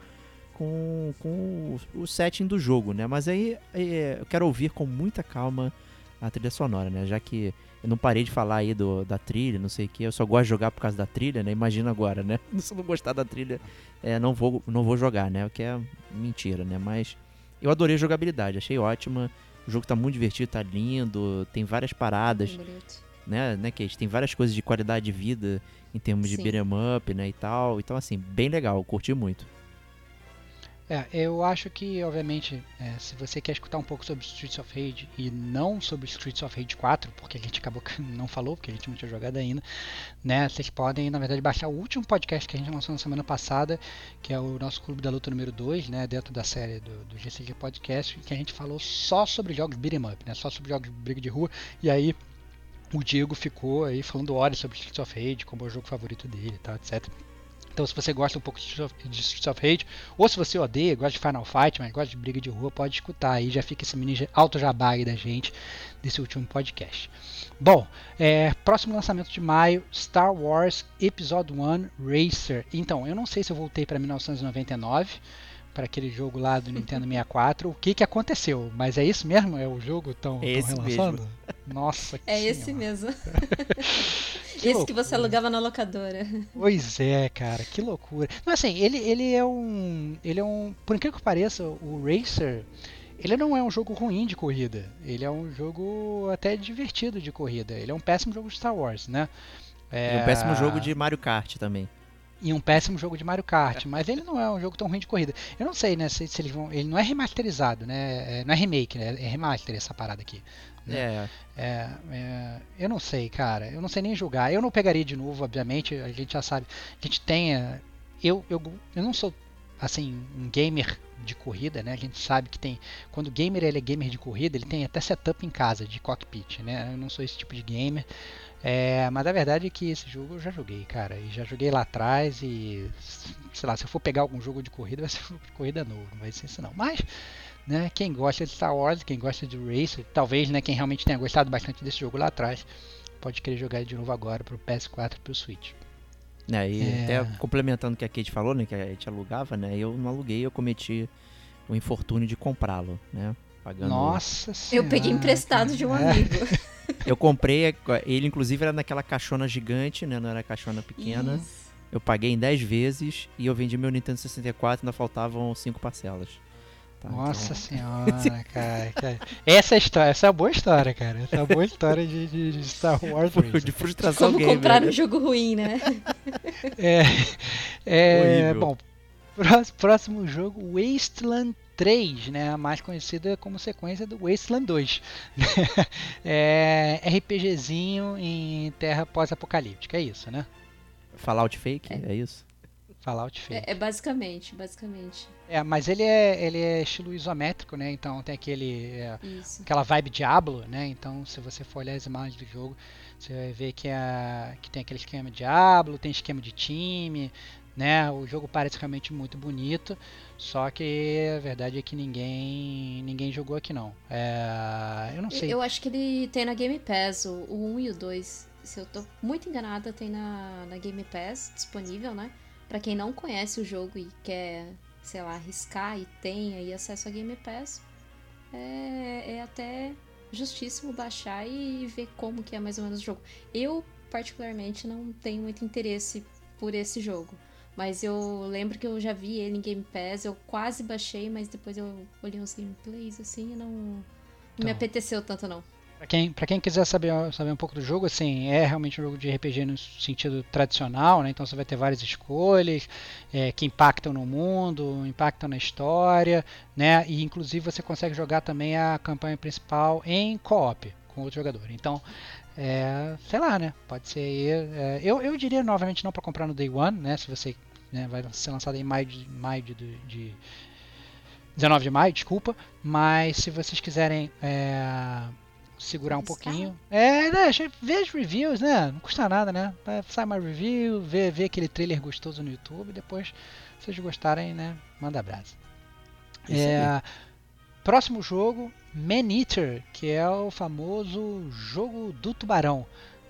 com, com o, setting do jogo, né? Mas aí é, eu quero ouvir com muita calma a trilha sonora, né? Já que eu não parei de falar aí do, da trilha, não sei o que, eu só gosto de jogar por causa da trilha, né? Imagina agora, né? Se eu não gostar da trilha, é, não, vou, não vou jogar, né? O que é mentira, né? Mas eu adorei a jogabilidade, achei ótima. O jogo tá muito divertido, tá lindo, tem várias paradas. Né, né, Kate? Tem várias coisas de qualidade de vida em termos de Sim. beat'em up, né, e tal. Então, assim, bem legal, curti muito. É, eu acho que, obviamente, é, se você quer escutar um pouco sobre Streets of Rage e não sobre Streets of Rage 4, porque a gente acabou que não falou, porque a gente não tinha jogado ainda, né? Vocês podem, na verdade, baixar o último podcast que a gente lançou na semana passada, que é o nosso Clube da Luta número 2, né? Dentro da série do, do GCG Podcast, que a gente falou só sobre jogos beat'em up, né? Só sobre jogos de briga de rua. E aí o Diego ficou aí falando horas sobre Streets of Rage, como é o jogo favorito dele tal, etc. Então, se você gosta um pouco de Streets of- Rage, ou se você odeia, gosta de Final Fight, mas gosta de briga de rua, pode escutar aí, já fica esse mini alto jabá aí da gente desse último podcast. Bom, é, próximo lançamento de maio, Star Wars Episode 1 Racer. Então, eu não sei se eu voltei para 1999, para aquele jogo lá do Nintendo 64, o que que aconteceu, mas é isso mesmo? É o jogo tão, É tão esse relançando? Nossa, É que esse senhora. mesmo. Que esse que você loucura. alugava na locadora. Pois é, cara, que loucura. Não, assim, ele, ele é um. Ele é um. Por incrível que pareça, o Racer. Ele não é um jogo ruim de corrida. Ele é um jogo até divertido de corrida. Ele é um péssimo jogo de Star Wars, né? E um péssimo jogo de Mario Kart também. E um péssimo jogo de Mario Kart. Mas ele não é um jogo tão ruim de corrida. Eu não sei, né? Se, se eles vão. Ele não é remasterizado, né? É- não é remake, né? É remaster essa parada aqui. né? É, É, é, eu não sei, cara. Eu não sei nem julgar. Eu não pegaria de novo, obviamente. A gente já sabe. A gente tem. é, Eu, eu, eu não sou, assim, um gamer de corrida, né? A gente sabe que tem. Quando o gamer ele é gamer de corrida, ele tem até setup em casa de cockpit, né? Eu não sou esse tipo de gamer. É, mas a verdade é que esse jogo eu já joguei, cara. E já joguei lá atrás e. Sei lá, se eu for pegar algum jogo de corrida, vai ser um jogo de corrida novo. Não vai ser isso não. Mas né? Quem gosta de Star Wars, quem gosta de Racer, talvez, né, quem realmente tenha gostado bastante desse jogo lá atrás, pode querer jogar ele de novo agora pro PS4 e pro Switch. né, e É. até complementando o que a Kate falou, né, que a gente alugava, né, eu não aluguei, eu cometi o infortúnio de comprá-lo, né, pagando... Nossa Eu peguei Senhora, emprestado de um amigo. Eu comprei, ele inclusive era naquela caixona gigante, né, não era caixona pequena. Isso. Eu paguei em 10 vezes e eu vendi meu Nintendo 64 e ainda faltavam 5 parcelas. Tá, Nossa então- senhora, cara, cara. Essa é a história, essa é a boa história, cara. Essa é a boa história de, de- de Star Wars. De frustração Como gamer. comprar né? um jogo ruim, né? É, é bom, pró- próximo jogo, Wasteland 3, né, mais conhecida como sequência do Wasteland 2. é, RPGzinho em terra pós-apocalíptica, é isso, né? Fallout fake, É. é, isso? Fallout fake. É, é basicamente, basicamente. É, mas ele é, ele é estilo isométrico, né? Então tem aquele. é, aquela vibe Diablo, né? Então, se você for olhar as imagens do jogo, você vai ver que, é, que tem aquele esquema Diablo, tem esquema de time, né? O jogo parece realmente muito bonito, só que a verdade é que ninguém ninguém jogou aqui não. É, eu não sei. Eu acho que ele tem na Game Pass, o, o 1 e o 2. Se eu tô muito enganada, tem na, na Game Pass disponível, né? Pra quem não conhece o jogo e quer, sei lá, arriscar e tem aí acesso a Game Pass, é, é até justíssimo baixar e ver como que é mais ou menos o jogo. Eu, particularmente, não tenho muito interesse por esse jogo. Mas eu lembro que eu já vi ele em Game Pass, eu quase baixei, mas depois eu olhei uns gameplays assim e não, não me Então. apeteceu tanto não. Pra quem, pra quem quiser saber, saber um pouco do jogo, assim, é realmente um jogo de RPG no sentido tradicional, né? Então você vai ter várias escolhas é, que impactam no mundo, impactam na história, né? E inclusive você consegue jogar também a campanha principal em co-op com outro jogador. Então, é, sei lá, né? Pode ser é, eu, eu diria novamente não para comprar no Day One, né? Se você né, vai ser lançado em maio de, maio de, de 19 de maio, desculpa. Mas se vocês quiserem é, segurar um Arriscar. pouquinho. É, né? Vê as reviews, né? Não custa nada, né? Vai- Sai uma review, vê, vê aquele trailer gostoso no YouTube, depois, se vocês gostarem, né? Manda abraço. É, próximo jogo, Man Eater, que é o famoso jogo do tubarão.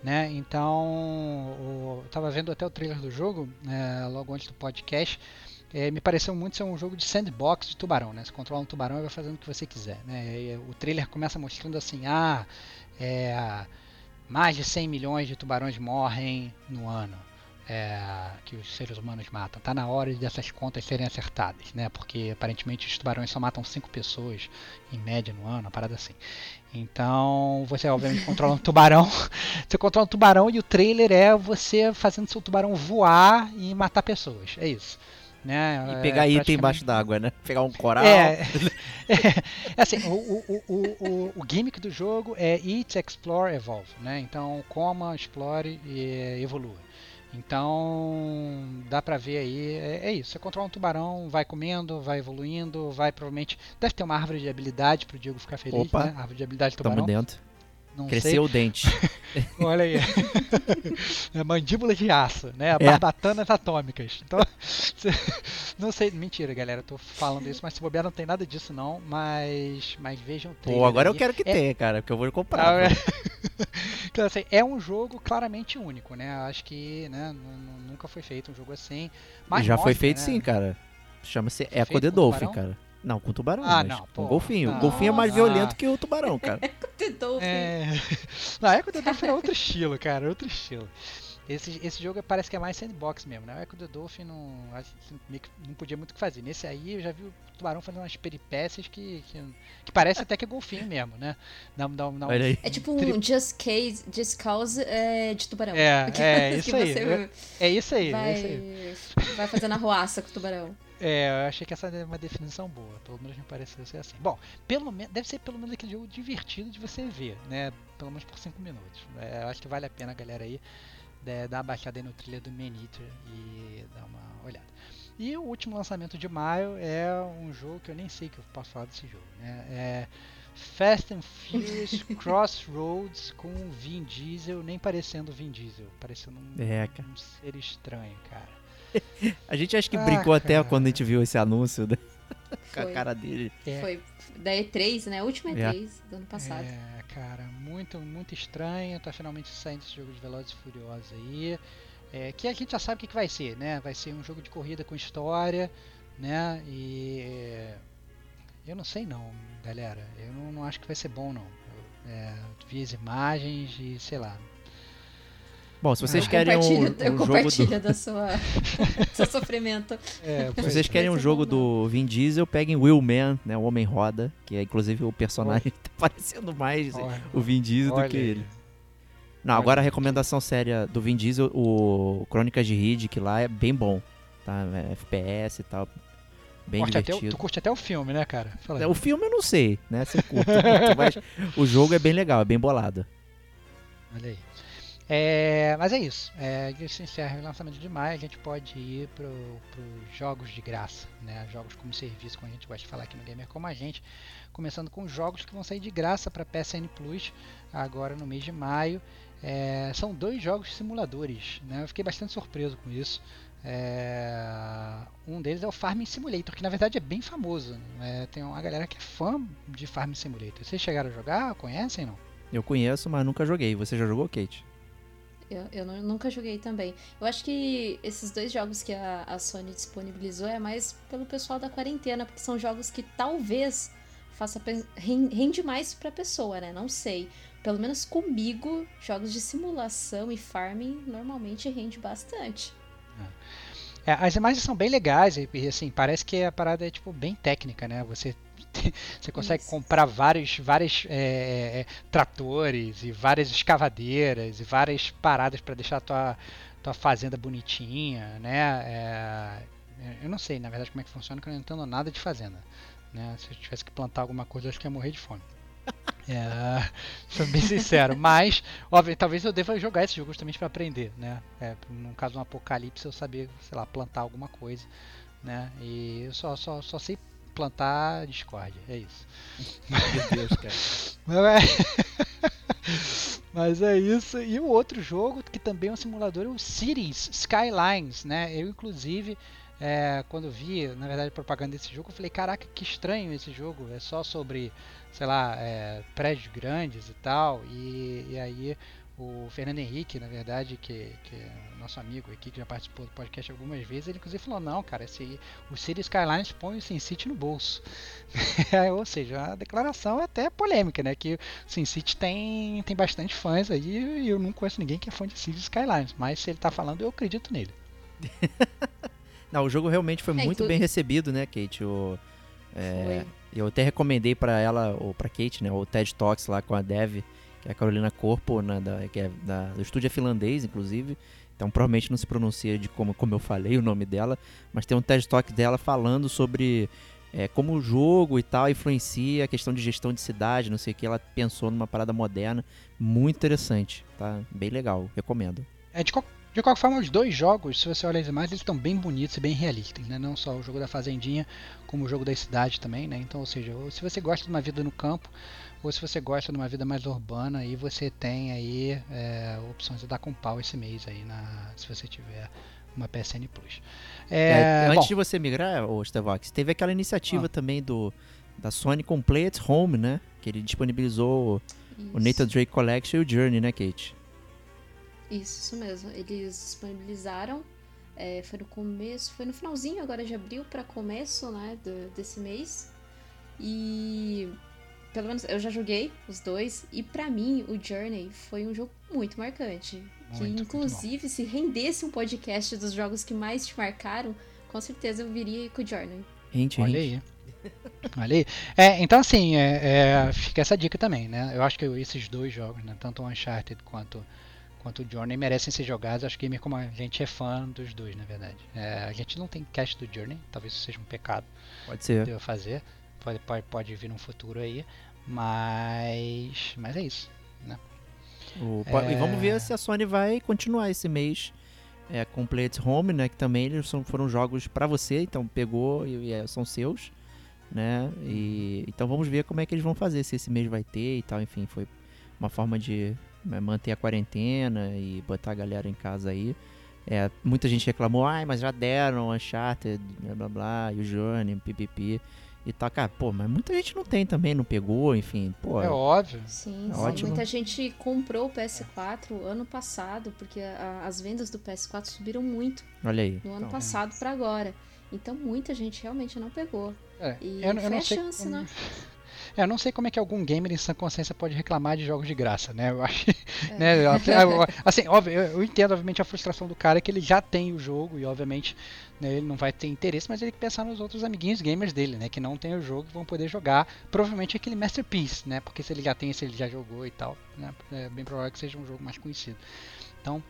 Né? Então, eu tava vendo até o trailer do jogo, né, logo antes do podcast. É, me pareceu muito ser um jogo de sandbox de tubarão, né? Você controla um tubarão e vai fazendo o que você quiser, né? E o trailer começa mostrando assim, ah, é, mais de 100 milhões de tubarões morrem no ano. é, que os seres humanos matam. Tá na hora dessas contas serem acertadas, né? Porque aparentemente os tubarões só matam 5 pessoas em média no ano, uma parada assim. Então você obviamente controla um tubarão. Você controla um tubarão e o trailer é você fazendo seu tubarão voar e matar pessoas. É isso. Né? E É, pegar item praticamente- embaixo d'água, né? Pegar um coral. é, é, assim, o, o, o, o, o gimmick do jogo é Eat, Explore, Evolve, né? Então, coma, explore e evolua. Então, dá pra ver aí, é, é isso. Você controla um tubarão, vai comendo, vai evoluindo, vai provavelmente... Deve ter uma árvore de habilidade pro Diego ficar feliz, Opa. né? Árvore de habilidade do Tamo tubarão. dentro. Não Cresceu o dente. sei. Olha aí. é mandíbula de aço, né? É. Barbatanas atômicas. Então, não sei, mentira, galera, eu tô falando isso, mas se bobear não tem nada disso não, mas mas vejam o trailer Pô, agora eu quero que É- tenha, cara, porque eu vou comprar. Ah, é. Então, assim, é um jogo claramente único, né? Acho que né, nu- nu- nunca foi feito um jogo assim. Mas Já foi mostra, feito né? sim, cara. Chama-se Foi Echo the Dolphin, cara. Não, com tubarão. Ah, mas não, com pô. golfinho. Não. O golfinho é mais Ah. violento que o tubarão, cara. É... Não, Echo the Dolphin é outro estilo, cara, outro estilo. Esse, esse jogo parece que é mais sandbox mesmo, né? O Echo the Dolphin não, não podia muito o que fazer. Nesse aí eu já vi o tubarão fazendo umas peripécias que, que, que parece até que é golfinho mesmo, né? Um- Olha aí. É tipo um Tri- Just Cause, Just Cause é, de tubarão. É, é, que isso aí. você É isso aí, é isso aí. vai, vai fazendo arruaça com o tubarão. É, eu achei que essa é uma definição boa, pelo menos me pareceu ser assim. Bom, pelo menos deve ser pelo menos aquele jogo divertido de você ver, né? Pelo menos por 5 minutos. É, eu acho que vale a pena a galera aí né, dar uma baixada aí no trilha do Man Eater e dar uma olhada. E o último lançamento de maio é um jogo que eu nem sei que eu posso falar desse jogo, né? É Fast and Furious Crossroads com Vin Diesel, nem parecendo Vin Diesel, parecendo um, É, um ser estranho, cara. A gente acho que Ah, brincou até cara. quando a gente viu esse anúncio, né? Com a cara dele. É. Foi da E3, né? A última É. E3 do ano passado. É, cara, muito, muito estranho. Tá finalmente saindo esse jogo de Velozes e Furiosos aí. É, que a gente já sabe o que, que vai ser, né? Vai ser um jogo de corrida com história, né? E é, eu não sei não, galera. Eu não, não acho que vai ser bom não. Eu, é, vi as imagens e sei lá. Bom, se vocês Eu querem um, compartilho, eu um jogo compartilho do... da sua seu sofrimento. É, Se vocês é. querem um ser jogo do Vin Diesel, peguem Will Man, né? O Homem Roda, que é inclusive o personagem que tá parecendo mais Olha, o Vin Diesel do olha que aí. ele. Não, Olha agora a recomendação séria do Vin Diesel, o Crônicas de Riddick lá é bem bom, tá? É FPS e tal, bem Curte o- divertido. tu curte até o filme, né, cara? Fala aí. É, O filme eu não sei, né? Se eu curto, mas o jogo é bem legal, é bem bolado. Olha aí. É, mas é isso. É, isso encerra o lançamento de maio. A gente pode ir para os jogos de graça, né? Jogos como serviço, como a gente gosta de falar aqui no Gamer como a gente. Começando com jogos que vão sair de graça para PSN Plus agora no mês de maio. É, são dois jogos simuladores, né? Eu fiquei bastante surpreso com isso. É, um deles é o Farming Simulator, que na verdade é bem famoso. Né? Tem uma galera que é fã de Farming Simulator. Vocês chegaram a jogar? Conhecem não? Eu conheço, mas nunca joguei. Você já jogou, Kate? Eu, eu nunca joguei também. Eu acho que esses dois jogos que a, a, Sony disponibilizou é mais pelo pessoal da quarentena, porque são jogos que talvez faça rende mais pra pessoa, né? Não sei. Pelo menos comigo, jogos de simulação e farming normalmente rende bastante. É, as imagens são bem legais e, assim, parece que a parada é tipo bem técnica, né? Você você consegue Isso. comprar vários, vários é, é, tratores e várias escavadeiras e várias paradas para deixar a tua, tua fazenda bonitinha, né? É, eu não sei, na verdade, como é que funciona, porque eu não entendo nada de fazenda. Né? Se eu tivesse que plantar alguma coisa, eu acho que ia morrer de fome. É, sou bem sincero, mas óbvio, talvez eu deva jogar esse jogo justamente para aprender, né? É, no caso de um apocalipse, eu saber, sei lá, plantar alguma coisa, né? E eu só, só, só sei plantar discórdia, é isso. Meu Deus, cara. Mas é isso. E o outro jogo que também é um simulador é o Cities Skylines, né? Eu inclusive é, quando vi, na verdade, propaganda desse jogo, eu falei, caraca, que estranho esse jogo. É só sobre, sei lá, é, prédios grandes e tal. E, e aí o Fernando Henrique, na verdade, que, que é nosso amigo aqui, que já participou do podcast algumas vezes, ele inclusive falou, não, cara, esse, o City Skylines põe o SimCity no bolso. Ou seja, a declaração é até polêmica, né? Que o SimCity tem, tem bastante fãs aí e eu não conheço ninguém que é fã de City Skylines, mas se ele tá falando, eu acredito nele. não, o jogo realmente foi é, muito tu... bem recebido, né, Kate? O, é, eu até recomendei para ela, ou para Kate, né, o TED Talks lá com a Dev, que é a Carolina Corpo, da, que é da, do estúdio é finlandês, inclusive. Então provavelmente não se pronuncia de como, como eu falei o nome dela, mas tem um TED Talk dela falando sobre é, como o jogo e tal influencia a questão de gestão de cidade, não sei o que. Ela pensou numa parada moderna, muito interessante, tá? Bem legal, recomendo. É de, qual, de qualquer forma, os dois jogos, se você olhar as imagens, eles estão bem bonitos e bem realistas, né? Não só o jogo da fazendinha, como o jogo da cidade também, né? Então, ou seja, se você gosta de uma vida no campo, ou se você gosta de uma vida mais urbana, aí você tem aí é, opções de dar com pau esse mês aí, na, se você tiver uma PSN Plus. É, é, antes bom, de você migrar, o Stevox, teve aquela iniciativa ah. também do da Sony com Play at Home, né? Que ele disponibilizou isso. o Nathan Drake Collection e o Journey, né, Kate? Isso, isso mesmo. Eles disponibilizaram. É, foi no começo, foi no finalzinho agora de abril para começo, né, do, desse mês. E pelo menos eu já joguei os dois e para mim o Journey foi um jogo muito marcante. Muito, que inclusive se rendesse um podcast dos jogos que mais te marcaram, com certeza eu viria com o Journey. Gente, Olha aí. Olha aí. É, então assim, é, é, fica essa dica também, né? Eu acho que esses dois jogos, né, tanto o Uncharted quanto quanto o Journey merecem ser jogados. Acho que como a gente é fã dos dois, na verdade. É, a gente não tem cast do Journey, talvez isso seja um pecado. Pode ser. Devo fazer pode, pode, pode vir no futuro aí. Mas, mas é isso, né? O, é... E vamos ver se a Sony vai continuar esse mês é, com Play at Home, né? Que também eles são, foram jogos para você, então pegou e, e é, são seus, né? E, então vamos ver como é que eles vão fazer, se esse mês vai ter e tal. Enfim, foi uma forma de né, manter a quarentena e botar a galera em casa aí. É, muita gente reclamou, ai, mas já deram Uncharted, blá blá blá, e o Journey, pipipi e tal. Cara, pô, mas muita gente não tem também, não pegou, enfim, pô. É óbvio. Sim, é sim. muita gente comprou o PS4 ano passado, porque a, as vendas do PS4 subiram muito. Olha aí. No ano então, passado é. para agora. Então muita gente realmente não pegou. É, e eu, eu não sei chance, como... né? É, eu não sei como é que algum gamer em sã consciência pode reclamar de jogos de graça, né? Eu acho, é. né? Assim, óbvio, eu entendo obviamente a frustração do cara que ele já tem o jogo e obviamente né, ele não vai ter interesse, mas ele tem que pensar nos outros amiguinhos gamers dele, né? Que não tem o jogo e vão poder jogar provavelmente aquele Masterpiece, né? Porque se ele já tem, se ele já jogou e tal, né? É bem provável que seja um jogo mais conhecido. Então,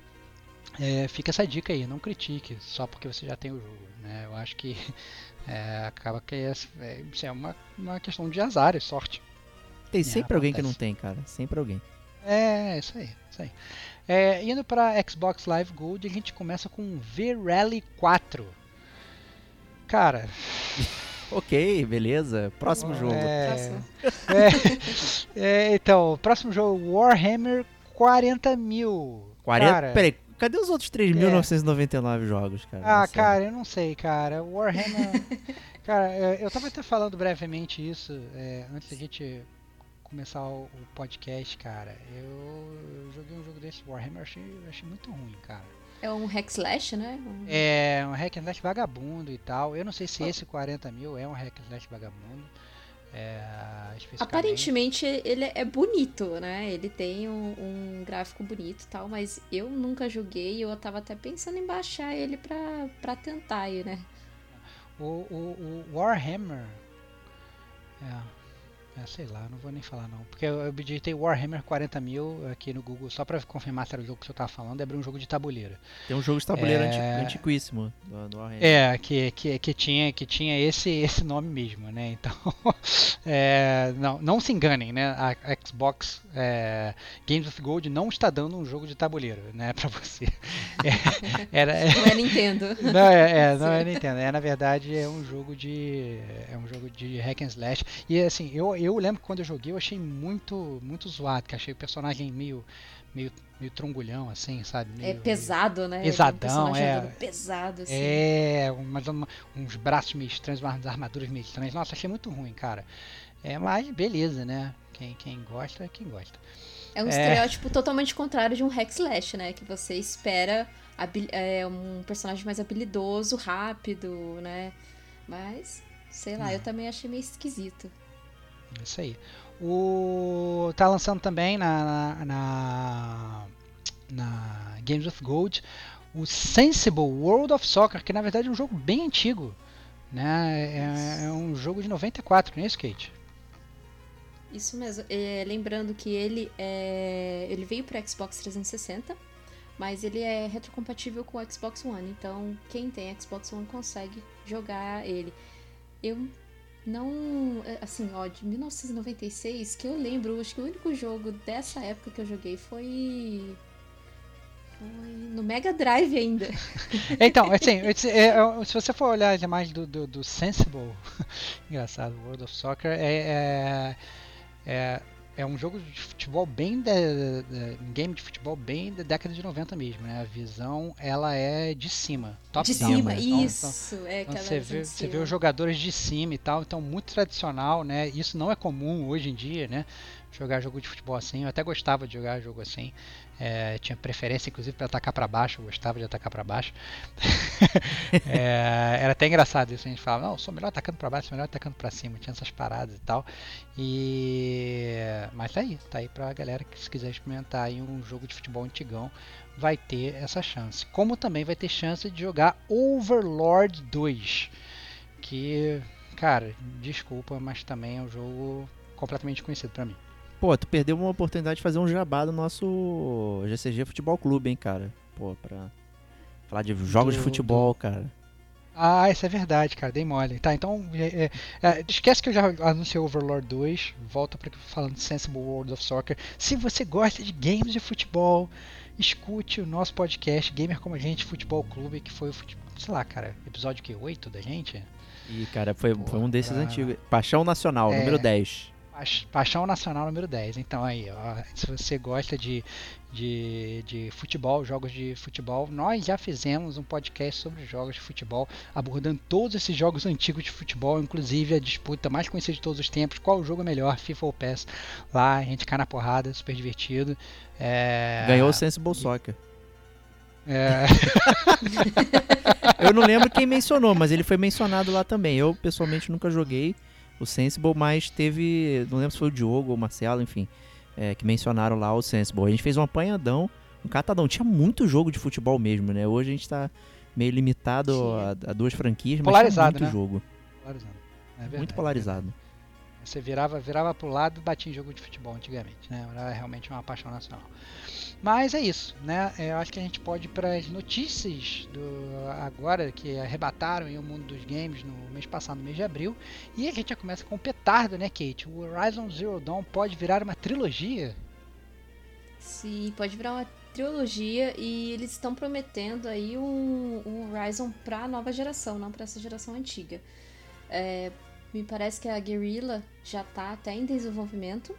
é, fica essa dica aí, não critique só porque você já tem o jogo. Né? Eu acho que é, acaba que é, é, isso é uma, uma questão de azar e sorte. Tem sempre alguém que não tem, cara. Sempre alguém. É, isso aí, isso aí. É, indo para Xbox Live Gold, a gente começa com V-Rally 4. Cara, Ok, beleza. Próximo jogo. É, Próximo. é, é, então, próximo jogo, Warhammer 40 mil. 40. Cara, Peraí, cadê os outros 3.999 jogos, cara? Ah, cara, eu não sei, cara. Warhammer. cara, é, eu tava até falando brevemente isso é, antes da gente começar o, o podcast, cara. Eu, eu joguei um jogo desse Warhammer, eu achei, achei muito ruim, cara. É um hack slash, né? Um- É um hack slash vagabundo e tal. Eu não sei se esse 40 mil é um hack slash vagabundo. É. Aparentemente ele é bonito, né? Ele tem um, um gráfico bonito e tal, mas eu nunca joguei e eu tava até pensando em baixar ele pra, pra tentar aí, né? O, o, o Warhammer. É, é, sei lá, não vou nem falar não. Porque eu, eu digitei Warhammer 40 mil aqui no Google só pra confirmar se era o jogo que você tava falando. Abriu um jogo de tabuleiro. Tem um jogo de tabuleiro É. anti- antiquíssimo do, do Warhammer. É, que, que, que tinha, que tinha esse, esse nome mesmo, né? Então, é, não, não se enganem, né? A Xbox é, Games of Gold não está dando um jogo de tabuleiro, né? Pra você. É, era, Não é Nintendo. Não, é, é, não é Nintendo. É, na verdade, é um jogo de. É um jogo de hack and slash. E assim, eu, eu lembro que quando eu joguei, eu achei muito, muito zoado, que achei o personagem meio, meio, meio trongulhão, assim, sabe? É Meio- pesado, né? Ele Pesadão, um é. pesado, assim. É, uma- uns braços meio estranhos, umas armaduras meio estranhas. Nossa, achei muito ruim, cara. É, mas beleza, né? Quem, quem gosta, quem gosta. É um É. estereótipo totalmente contrário de um hack slash, né? Que você espera é, um personagem mais habilidoso, rápido, né? Mas, sei lá, eu também achei meio esquisito. Isso aí. O tá lançando também na, na, na, na Games of Gold o Sensible World of Soccer, que na verdade é um jogo bem antigo. Né? É, é um jogo de 94, não é isso, Kate? Isso mesmo. É, lembrando que ele é, ele veio para Xbox 360, mas ele é retrocompatível com o Xbox One. Então, quem tem Xbox One consegue jogar ele. Eu não, é, assim, ó, de 1996 que eu lembro, acho que o único jogo dessa época que eu joguei foi foi no Mega Drive ainda. Então, assim, é, é, se você for olhar as imagens do, do, do Sensible, engraçado, World of Soccer, é, é, é, é um jogo de futebol bem, da, da- um game de futebol bem da década de 90 mesmo, né? A visão, ela é de cima, top de down, cima, né? Então, isso. é então, você, vê, você vê os jogadores de cima e tal, então muito tradicional, né? Isso não é comum hoje em dia, né? Jogar jogo de futebol assim. Eu até gostava de jogar jogo assim. É, tinha preferência, inclusive, para atacar para baixo. Gostava de atacar para baixo. É, era até engraçado isso. A gente falava, não, sou melhor atacando para baixo, sou melhor atacando para cima. Tinha essas paradas e tal. E mas tá aí, tá aí pra galera que se quiser experimentar aí um jogo de futebol antigão, vai ter essa chance. Como também vai ter chance de jogar Overlord 2, que, cara, desculpa, mas também é um jogo completamente conhecido pra mim. Pô, tu perdeu uma oportunidade de fazer um jabá do nosso GCG Futebol Clube, hein, cara? Pô, pra falar de jogos de Do- futebol, cara. Ah, isso é verdade, cara, dei mole. Tá, então, é, é, é, esquece que eu já anunciei Overlord 2, volta para falando de Sensible World of Soccer. Se você gosta de games de futebol, escute o nosso podcast Gamer Como a Gente Futebol Clube, que foi o, sei lá, cara, episódio que 8 da gente? E, cara, foi, Pô, foi um desses pra- antigos. Paixão Nacional, É. número 10. Paix- Paixão Nacional número 10. Então aí, ó, se você gosta de, de, de futebol, jogos de futebol, nós já fizemos um podcast sobre jogos de futebol, abordando todos esses jogos antigos de futebol, inclusive a disputa mais conhecida de todos os tempos, qual jogo é melhor, FIFA ou PES. Lá a gente cai na porrada, super divertido. É, Ganhou o Sensible Soccer. é, Eu não lembro quem mencionou, mas ele foi mencionado lá também. Eu, pessoalmente, nunca joguei o Sensible, mas teve. Não lembro se foi o Diogo ou o Marcelo, enfim. é, que mencionaram lá o Sensible. A gente fez um apanhadão, um catadão. Tinha muito jogo de futebol mesmo, né? Hoje a gente tá meio limitado a, a duas franquias, mas Polarizado, tinha muito né? jogo. polarizado. É verdade, muito é polarizado. Você virava, virava pro lado e batia em jogo de futebol antigamente, né? Era realmente uma paixão nacional. Mas é isso, né? É, Eu acho que a gente pode ir para as notícias do agora que arrebataram aí o mundo dos games no mês passado, no mês de abril. E a gente já começa com o petardo, né, Kate? O Horizon Zero Dawn pode virar uma trilogia? Sim, pode virar uma trilogia e eles estão prometendo aí um, um Horizon pra nova geração, não pra essa geração antiga. É, me parece que a Guerrilla já tá até em desenvolvimento.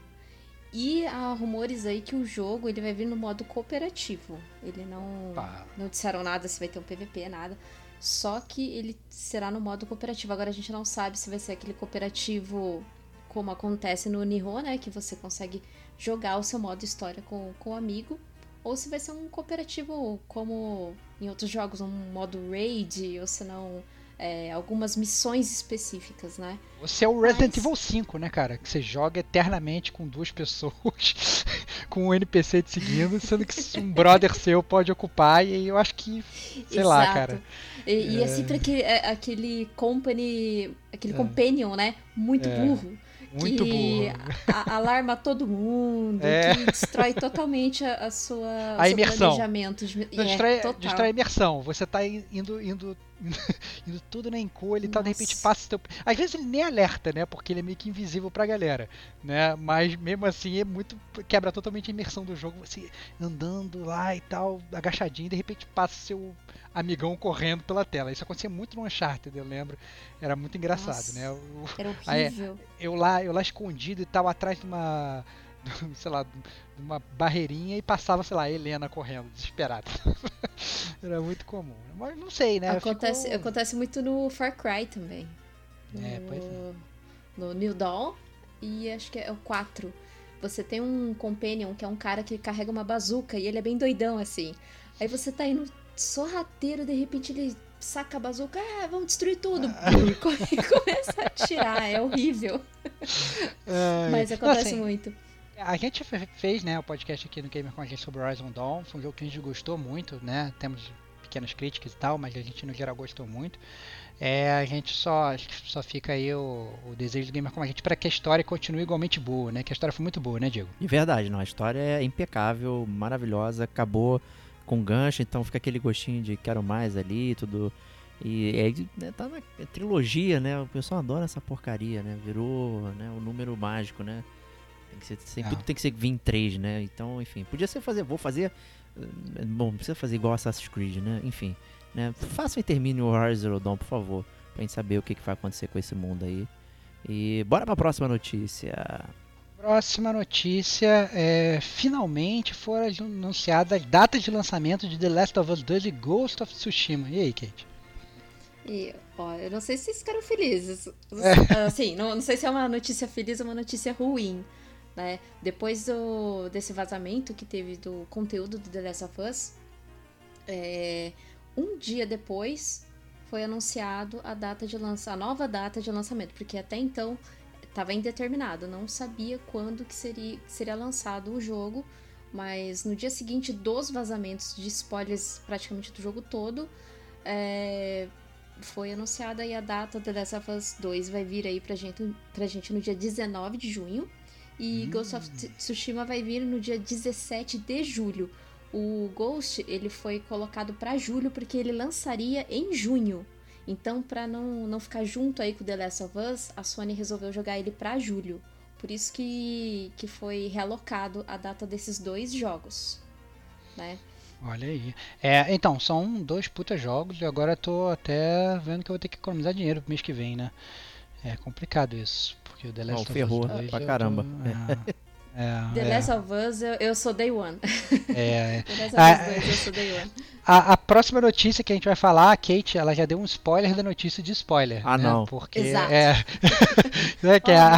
E há rumores aí que o jogo ele vai vir no modo cooperativo. Ele não, Pá. não disseram nada se vai ter um PVP, nada. Só que ele será no modo cooperativo. Agora a gente não sabe se vai ser aquele cooperativo como acontece no Nihon, né? Que você consegue jogar o seu modo história com, com o amigo. Ou se vai ser um cooperativo como em outros jogos, um modo raid, ou se não, é, algumas missões específicas, né? Você é o Resident Mas- Evil 5, né, cara? Que você joga eternamente com duas pessoas, com um NPC te seguindo, sendo que um brother seu pode ocupar, e eu acho que, sei lá, Exato. cara. E, e é sempre aquele, é, aquele company. aquele É. companion, né? Muito É. burro. Muito que alarma todo mundo, É. que destrói totalmente a, a sua o A seu imersão. planejamento. De, Não, é, destrói, total. destrói a imersão. Você tá in- indo, indo, indo tudo na encolha e tal, de repente passa o teu. Às vezes ele nem alerta, né? Porque ele é meio que invisível pra galera, né? Mas mesmo assim é muito. quebra totalmente a imersão do jogo. Você andando lá e tal, agachadinho, de repente passa seu amigão correndo pela tela. Isso acontecia muito no Uncharted, eu lembro. Era muito engraçado, Nossa. né? O- Era é. horrível. eu lá, eu lá escondido e tal, atrás de uma. sei lá, de uma barreirinha e passava, sei lá, a Helena correndo, desesperada. Era muito comum. Mas não sei, né? acontece, Ficou- acontece muito no Far Cry também. É, no, pois é. No New Dawn e acho que é o 4. Você tem um companion que é um cara que carrega uma bazuca e ele é bem doidão assim. Aí você tá indo sorrateiro, de repente ele saca a bazuca, ah, vamos destruir tudo. E come- começa a atirar, é horrível. Ai, Mas acontece assim, muito. A gente fe- fez, né, o podcast aqui no Gamer com a gente sobre Horizon Dawn. Foi um jogo que a gente gostou muito, né? Temos pequenas críticas e tal, mas a gente no geral gostou muito. É, a gente só só fica aí o, o desejo do Gamer com a gente para que a história continue igualmente boa, né? Que a história foi muito boa, né, Diego? De verdade, não. A história é impecável, maravilhosa, acabou com gancho, então fica aquele gostinho de quero mais ali, tudo. E aí né, tá na trilogia, né? O pessoal adora essa porcaria, né? Virou né, o número mágico, né? Tem que ser, sempre, Ah. tudo tem que ser vir em 3, né? Então, enfim, podia ser fazer, vou fazer. eh, Bom, não precisa fazer igual Assassin's Creed, né? Enfim, né? Façam e termine o Horizon Zero Dawn, por favor, pra gente saber o que, que vai acontecer com esse mundo aí. E bora pra próxima notícia. Próxima notícia é finalmente foram anunciadas as datas de lançamento de The Last of Us 2 e Ghost of Tsushima. E aí, Kate? E, ó, eu não sei se vocês ficaram felizes. É. Assim, não, não sei se é uma notícia feliz ou uma notícia ruim. Né? Depois do, desse vazamento que teve do conteúdo do The Last of Us, é, um dia depois foi anunciado a data de lança, a nova data de lançamento, porque até então estava indeterminado, não sabia quando que seria, que seria lançado o jogo, mas no dia seguinte dos vazamentos de spoilers praticamente do jogo todo, é, foi anunciada aí a data do The Last of Us 2 vai vir aí pra gente, pra gente no dia 19 de junho e Ghost of Tsushima vai vir no dia 17 de julho. O Ghost, ele foi colocado pra julho porque ele lançaria em junho. Então, pra não, não ficar junto aí com The Last of Us, a Sony resolveu jogar ele pra julho. Por isso que, que foi realocado a data desses dois jogos, né? Olha aí. É, então, são dois puta jogos e agora eu tô até vendo que eu vou ter que economizar dinheiro pro mês que vem, né? É complicado isso, porque o The Last Ó, of ferrou Us 2 pra eu tô- caramba. É, é, The é, Last of Us, eu, eu sou Day One. é. The Last Ah, of Us 2, eu sou Day One. A, a próxima notícia que a gente vai falar, a Kate, ela já deu um spoiler da notícia de spoiler. Ah, né? não. Porque Exato. é, é que Oh, a,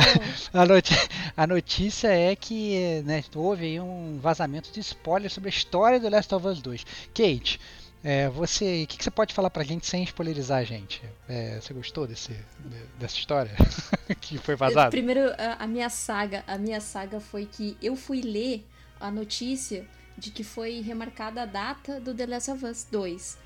não. a, noti- a notícia é que né, houve aí um vazamento de spoiler sobre a história do Last of Us 2. Kate, é, você, o que, que você pode falar pra gente sem spoilerizar a gente? É, você gostou desse, de- dessa história que foi vazada? Primeiro, a, a minha saga, a minha saga foi que eu fui ler a notícia de que foi remarcada a data do The Last of Us 2.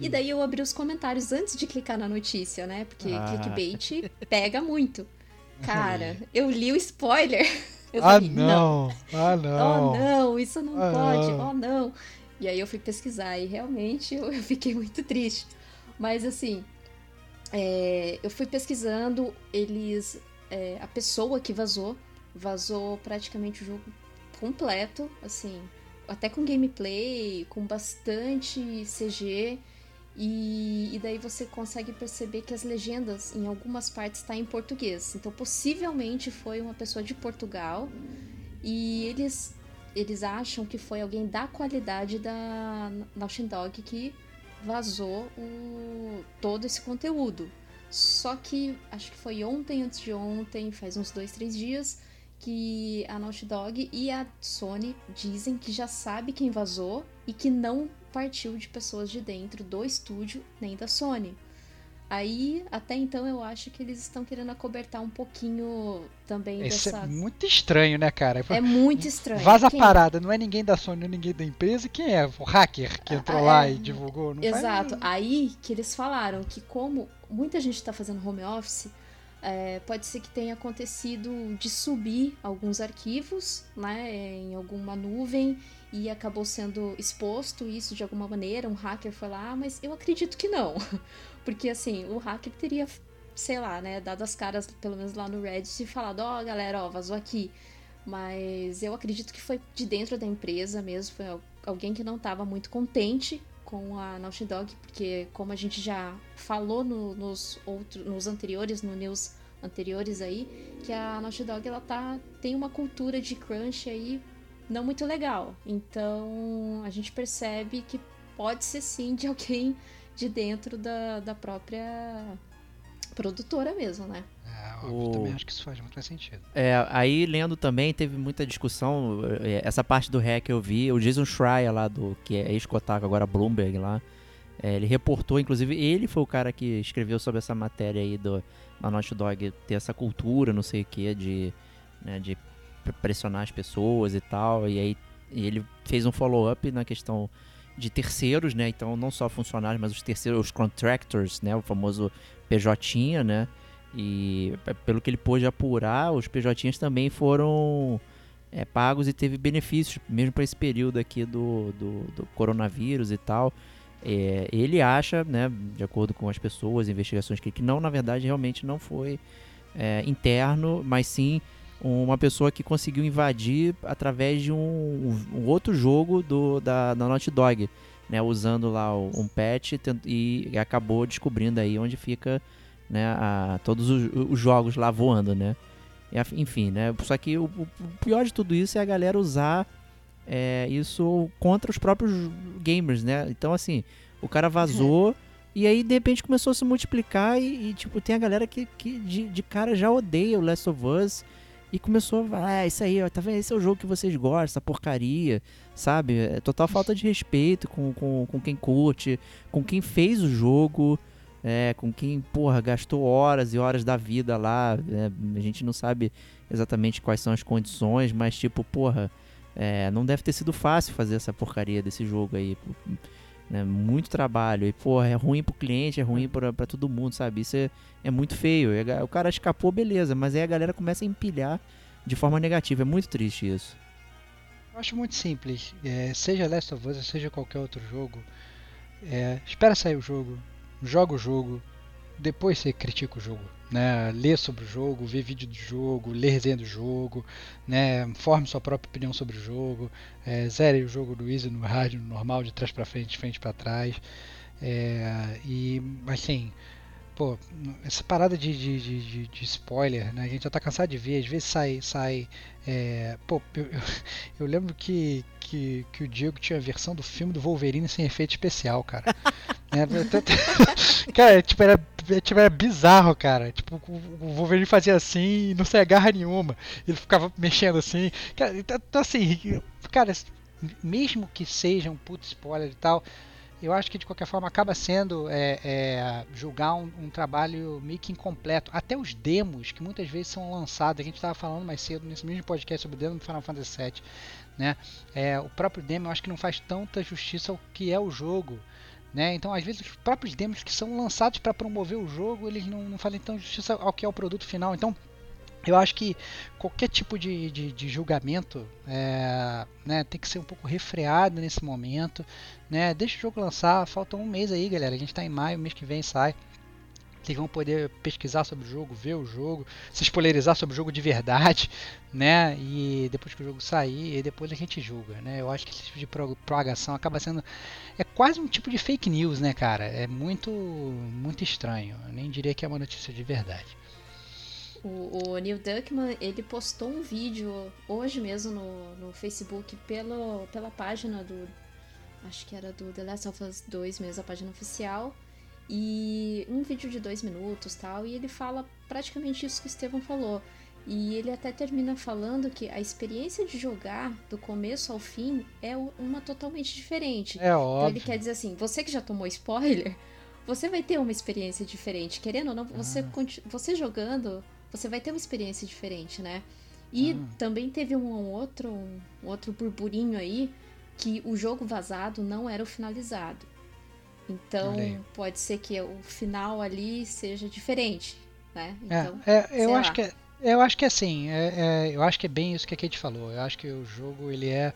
E Hum. daí eu abri os comentários antes de clicar na notícia, né? Porque Ah. clickbait pega muito. Cara, eu li o spoiler. Eu Ah falei, não, ah não. Oh não, isso não Ah, pode, não. oh não. E aí eu fui pesquisar e realmente eu, eu fiquei muito triste. Mas assim, é, eu fui pesquisando, eles. é, a pessoa que vazou, vazou praticamente o jogo completo, assim. Até com gameplay, com bastante CG. E, e, daí você consegue perceber que as legendas em algumas partes está em português. Então possivelmente foi uma pessoa de Portugal e eles eles acham que foi alguém da qualidade da Naughty Dog que vazou o, todo esse conteúdo. Só que acho que foi ontem, antes de ontem, faz uns dois, três dias, que a Naughty Dog e a Sony dizem que já sabe quem vazou e que não partiu de pessoas de dentro do estúdio nem da Sony. Aí, até então, eu acho que eles estão querendo acobertar um pouquinho também Isso dessa. é muito estranho, né, cara? É muito estranho. Vaza Quem- a parada, não é ninguém da Sony, não é ninguém da empresa. Quem é? O hacker que entrou Ah, lá é. e divulgou? Não faz- Exato. Aí que eles falaram que como muita gente está fazendo home office, é, pode ser que tenha acontecido de subir alguns arquivos, né, em alguma nuvem e acabou sendo exposto isso de alguma maneira. Um hacker foi lá, mas eu acredito que não, porque assim o hacker teria, sei lá, né, dado as caras pelo menos lá no Reddit e falado, ó, galera, ó, vazou aqui. Mas eu acredito que foi de dentro da empresa mesmo, foi al- alguém que não estava muito contente com a Naughty Dog, porque como a gente já falou no- nos outros, nos anteriores, no news anteriores aí, que a Naughty Dog ela tá tem uma cultura de crunch aí não muito legal. Então a gente percebe que pode ser sim de alguém de dentro da, da própria produtora mesmo, né? É, óbvio, O- também acho que isso faz muito mais sentido. É, aí lendo também teve muita discussão. é, Essa parte do hack eu vi. O Jason Schreier lá do que é ex-Kotaku agora Bloomberg lá, é, ele reportou, inclusive ele foi o cara que escreveu sobre essa matéria aí do da Naughty Dog ter essa cultura, não sei o que, de né, de pre- pressionar as pessoas e tal. E aí ele fez um follow-up na questão de terceiros, né? Então não só funcionários, mas os terceiros, os contractors, né? O famoso PJ, né? E p- pelo que ele pôde apurar, os PJs também foram é, pagos e teve benefícios, mesmo para esse período aqui do, do, do coronavírus e tal. É, ele acha, né, de acordo com as pessoas, investigações que, que não, na verdade, realmente não foi é, interno, mas sim uma pessoa que conseguiu invadir através de um, um outro jogo do, da, da Naughty Dog, né, usando lá um patch e acabou descobrindo aí onde fica né, a- todos os, os jogos lá voando, né? E enfim, né? Só que o, o pior de tudo isso é a galera usar é, isso contra os próprios gamers, né? Então, assim, o cara vazou e aí de repente começou a se multiplicar e, e, tipo, tem a galera que, que de, de cara já odeia o Last of Us e começou. Ah, isso aí, ó, tá vendo? Esse é o jogo que vocês gostam, essa porcaria, sabe? É total falta de respeito com, com, com quem curte, com quem fez o jogo. É, com quem, porra, gastou horas e horas da vida lá. é, a gente não sabe exatamente quais são as condições, mas tipo, porra, é, não deve ter sido fácil fazer essa porcaria desse jogo aí. Né, muito trabalho. E, porra, é ruim pro cliente, é ruim pra, pra todo mundo, sabe? Isso é, é muito feio. O cara escapou, beleza, mas aí a galera começa a empilhar de forma negativa. É muito triste isso. Eu acho muito simples. É, seja Last of Us, seja qualquer outro jogo, é, espera sair o jogo, joga o jogo, depois você critica o jogo. Né? Lê sobre o jogo, vê vídeo do jogo, lê resenha do jogo, né? forme sua própria opinião sobre o jogo, é, zere o jogo do Easy no hard, no normal, de trás pra frente, de frente pra trás. É, e assim, pô, essa parada de, de, de, de- spoiler, né? A gente já tá cansado de ver, às vezes sai, sai é, pô, eu, eu- eu lembro que, que, que o Diego tinha a versão do filme do Wolverine sem efeito especial, cara. Né? cara, tipo, era, tipo, bizarro, cara. Tipo, o Wolverine fazia assim e não saia garra nenhuma. Ele ficava mexendo assim. Cara, então, então, assim, cara, mesmo que seja um puto spoiler e tal, eu acho que de qualquer forma acaba sendo é, é, julgar um, um trabalho meio que incompleto. Até os demos que muitas vezes são lançados, a gente estava falando mais cedo nesse mesmo podcast sobre o demo do Final Fantasy VII, né? É, o próprio demo eu acho que não faz tanta justiça ao que é o jogo. Né? Então, às vezes, os próprios demos que são lançados para promover o jogo, eles não, não fazem tão justiça ao que é o produto final. Então, eu acho que qualquer tipo de, de, de julgamento é, né, tem que ser um pouco refreado nesse momento. Né? Deixa o jogo lançar, falta um mês aí, galera. A gente está em maio, mês que vem sai. Vocês vão poder pesquisar sobre o jogo, ver o jogo, se spoilerizar sobre o jogo de verdade, né? E depois que o jogo sair, e depois a gente julga, né? Eu acho que esse tipo de propagação acaba sendo é quase um tipo de fake news, né, cara? É muito muito estranho. Eu nem diria que é uma notícia de verdade. O, o, Neil Druckmann, ele postou um vídeo hoje mesmo no, no Facebook pelo, pela página do. Acho que era do The Last of Us 2 mesmo, a página oficial. E um vídeo de dois minutos tal. E ele fala praticamente isso que o Estevão falou. E ele até termina falando que a experiência de jogar do começo ao fim é uma totalmente diferente. É óbvio. Então ele quer dizer assim: você que já tomou spoiler, você vai ter uma experiência diferente. Querendo ou não, você, ah. você jogando você vai ter uma experiência diferente, né? E ah. também teve um outro, um outro burburinho aí que o jogo vazado não era o finalizado. Então pode ser que o final ali seja diferente, né? É, então, é, é, eu acho que é, eu acho que é assim, é, é, eu acho que é bem isso que a Kate falou. Eu acho que o jogo ele é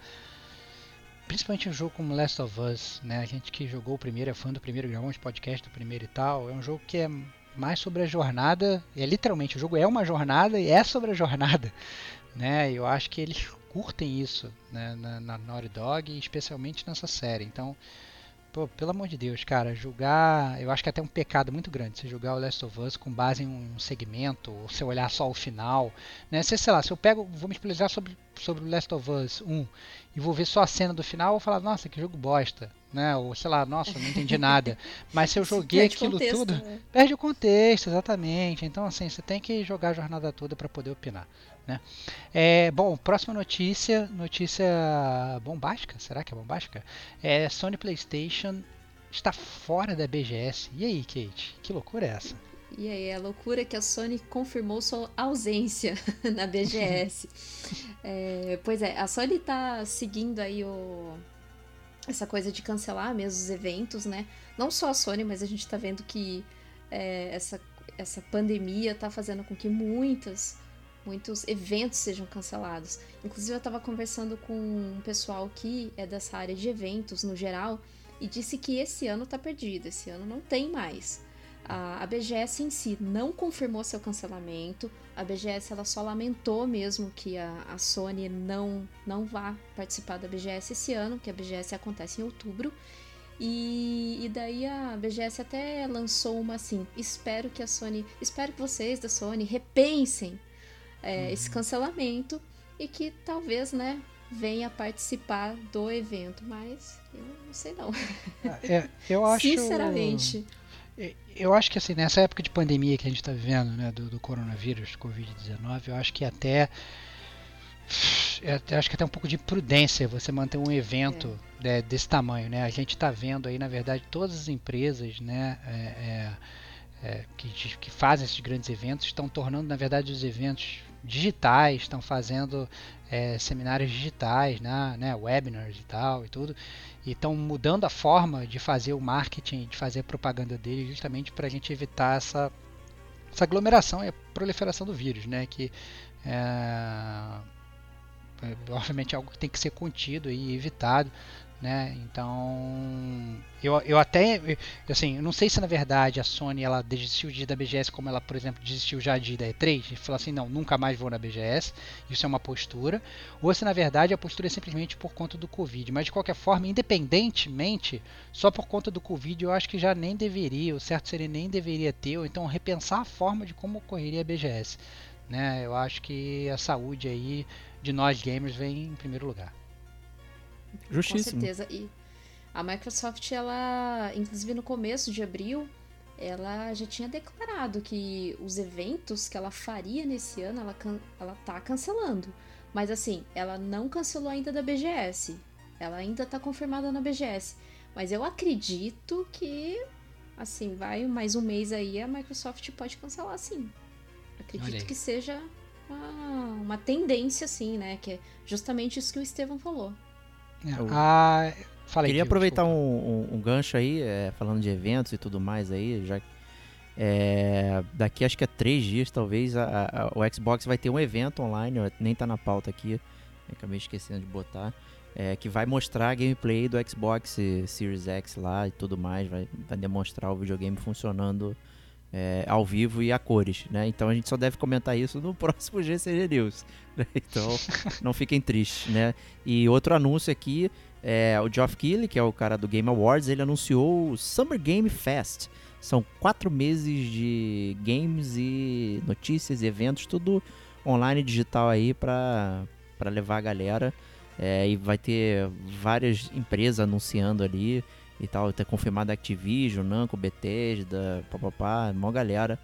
principalmente um jogo como Last of Us, né? A gente que jogou o primeiro, é fã do primeiro, gravou uns podcast do primeiro e tal, é um jogo que é mais sobre a jornada. É literalmente o jogo é uma jornada e é sobre a jornada, né? Eu acho que eles curtem isso né, na, na Naughty Dog, especialmente nessa série. Então, pô, pelo amor de Deus, cara, julgar, eu acho que é até um pecado muito grande você jogar o Last of Us com base em um segmento, ou se olhar só o final, né? Se, sei lá, se eu pego, vou me explicar sobre sobre o Last of Us 1 e vou ver só a cena do final, eu vou falar, nossa, que jogo bosta, né? Ou sei lá, nossa, não entendi nada. Mas se eu joguei aquilo contexto, tudo, né? perde o contexto, exatamente. Então, assim, você tem que jogar a jornada toda para poder opinar. Né? É, bom, próxima notícia, notícia bombástica, será que é bombástica? É, Sony PlayStation está fora da BGS. E aí, Kate? Que loucura é essa? E aí, a loucura é que a Sony confirmou sua ausência na BGS. é, pois é, a Sony tá seguindo aí o, essa coisa de cancelar mesmo os eventos, né? Não só a Sony, mas a gente tá vendo que é, essa, essa pandemia tá fazendo com que muitas, muitos eventos sejam cancelados. Inclusive, eu tava conversando com um pessoal que é dessa área de eventos no geral e disse que esse ano tá perdido, esse ano não tem mais. A, BGS em si não confirmou seu cancelamento. A BGS ela só lamentou mesmo que a, a Sony não, não vá participar da BGS esse ano, que a BGS acontece em outubro. E, e, daí a BGS até lançou uma assim: espero que a Sony, espero que vocês da Sony repensem é, uhum. esse cancelamento e que talvez, né, venha participar do evento. Mas eu não sei não. É, eu acho. Sinceramente. Eu acho que assim, nessa época de pandemia que a gente está vivendo, né, do, do coronavírus, Covid-19, eu acho que até eu acho que até um pouco de prudência você manter um evento é. né, desse tamanho, né? A gente está vendo aí, na verdade, todas as empresas, né, é, é, é, que, que fazem esses grandes eventos estão tornando, na verdade, os eventos digitais, estão fazendo é, seminários digitais, né, né, webinars e tal e tudo, e estão mudando a forma de fazer o marketing, de fazer a propaganda dele, justamente para a gente evitar essa, essa aglomeração e a proliferação do vírus, né, que é, é obviamente é algo que tem que ser contido e evitado, né? Então, eu, eu até, assim, eu não sei se na verdade a Sony ela desistiu de ir da BGS como ela, por exemplo, desistiu já de ir da E3 e falou assim, não, nunca mais vou na BGS, isso é uma postura, ou se na verdade a postura é simplesmente por conta do Covid, mas de qualquer forma, independentemente, só por conta do Covid, eu acho que já nem deveria, o certo seria nem deveria ter, ou então repensar a forma de como ocorreria a BGS, né? Eu acho que a saúde aí de nós gamers vem em primeiro lugar. Justíssimo. Com certeza. E a Microsoft, ela, inclusive no começo de abril, ela já tinha declarado que os eventos que ela faria nesse ano, ela, ela tá cancelando. Mas assim, ela não cancelou ainda da BGS. Ela ainda tá confirmada na BGS. Mas eu acredito que, assim, vai mais um mês aí, a Microsoft pode cancelar sim. Acredito que seja uma, uma tendência, assim, né? Que é justamente isso que o Estevam falou. É, ah, falei Queria aproveitar um, um, um, gancho aí, é, falando de eventos e tudo mais aí, já é, daqui acho que é três dias, talvez, a, a, o Xbox vai ter um evento online, nem tá na pauta aqui, acabei esquecendo de botar, é, que vai mostrar a gameplay do Xbox Series X lá e tudo mais, vai, vai demonstrar o videogame funcionando é, ao vivo e a cores, né? Então a gente só deve comentar isso no próximo GCG News. Né? Então não fiquem tristes, né? E outro anúncio aqui é o Geoff Keighley, que é o cara do Game Awards, ele anunciou o Summer Game Fest. São quatro meses de games e notícias e eventos, tudo online digital aí para levar a galera. É, e vai ter várias empresas anunciando ali e tal. Ter confirmado a Activision, Namco, Bethesda, papapá, uma galera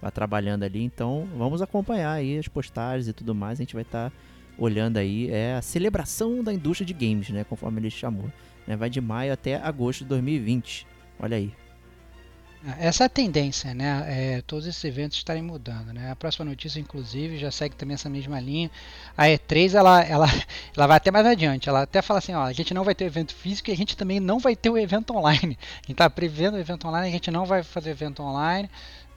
vai trabalhando ali. Então vamos acompanhar aí as postagens e tudo mais. A gente vai estar tá olhando aí. É a celebração da indústria de games, né? Conforme ele chamou. Né? Vai de maio até agosto de 2020. Olha aí. Essa é a tendência, né? É, todos esses eventos estarem mudando, né? A próxima notícia, inclusive, já segue também essa mesma linha. A E3, ela, ela, ela vai até mais adiante. Ela até fala assim, ó, a gente não vai ter evento físico e a gente também não vai ter o evento online. A gente está prevendo o evento online, a gente não vai fazer evento online,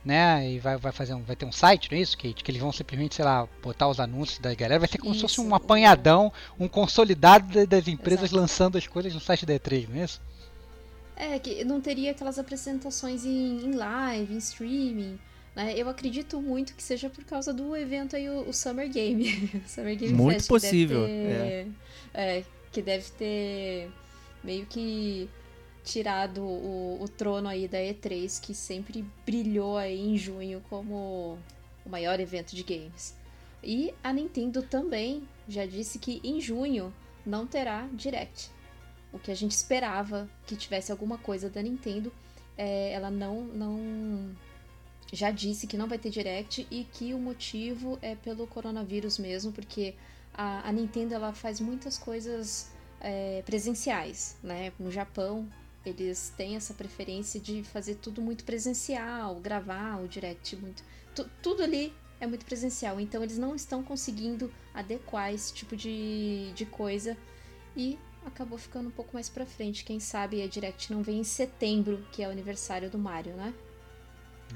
né? E vai, vai fazer um, vai ter um site, não é isso, Kate? Que eles vão simplesmente, sei lá, botar os anúncios da galera. Vai ser como isso. se fosse um apanhadão, um consolidado das empresas Exato. lançando as coisas no site da E3, não é isso? É, que não teria aquelas apresentações em, em live, em streaming. Né? Eu acredito muito que seja por causa do evento aí, o, o Summer Game. Summer Game muito Fest, possível. Que é. é. que deve ter meio que tirado o, o trono aí da E3, que sempre brilhou aí em junho como o maior evento de games. E a Nintendo também já disse que em junho não terá Direct o que a gente esperava que tivesse alguma coisa da Nintendo. É, ela não, não já disse que não vai ter direct e que o motivo é pelo coronavírus mesmo, porque a, a Nintendo ela faz muitas coisas é, presenciais, né? No Japão eles têm essa preferência de fazer tudo muito presencial, gravar o direct muito, tu, tudo ali é muito presencial, então eles não estão conseguindo adequar esse tipo de, de coisa e acabou ficando um pouco mais pra frente. Quem sabe a Direct não vem em setembro, que é o aniversário do Mario, né?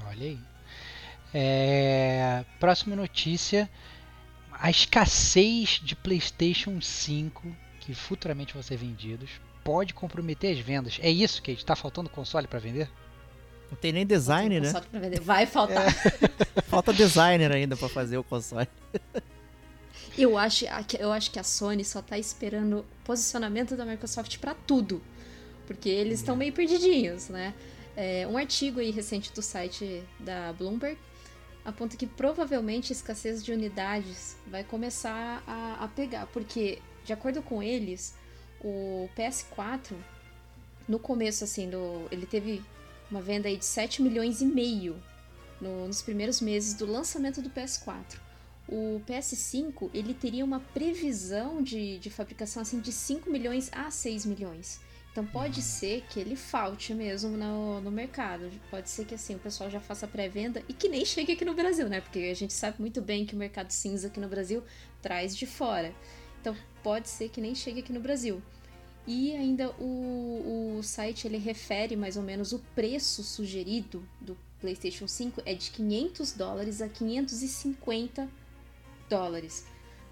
Olha aí. É... Próxima notícia: a escassez de PlayStation 5, que futuramente vão ser vendidos, pode comprometer as vendas. É isso que está faltando console para vender? Não tem nem design, né? Vai faltar. É. Falta designer ainda para fazer o console. Eu acho, eu acho que a Sony só tá esperando posicionamento da Microsoft para tudo. Porque eles estão meio perdidinhos, né? É, um artigo aí recente do site da Bloomberg aponta que provavelmente a escassez de unidades vai começar a, a pegar. Porque, de acordo com eles, o PS4, no começo, assim, do, ele teve uma venda aí de 7 milhões e meio no, nos primeiros meses do lançamento do PS4 o PS5 ele teria uma previsão de, de fabricação assim de 5 milhões a 6 milhões. Então pode uhum. ser que ele falte mesmo no, no mercado. Pode ser que assim o pessoal já faça pré-venda e que nem chegue aqui no Brasil, né? Porque a gente sabe muito bem que o mercado cinza aqui no Brasil traz de fora. Então pode ser que nem chegue aqui no Brasil. E ainda o, o site ele refere mais ou menos o preço sugerido do PlayStation 5 é de 500 dólares a 550 dólares.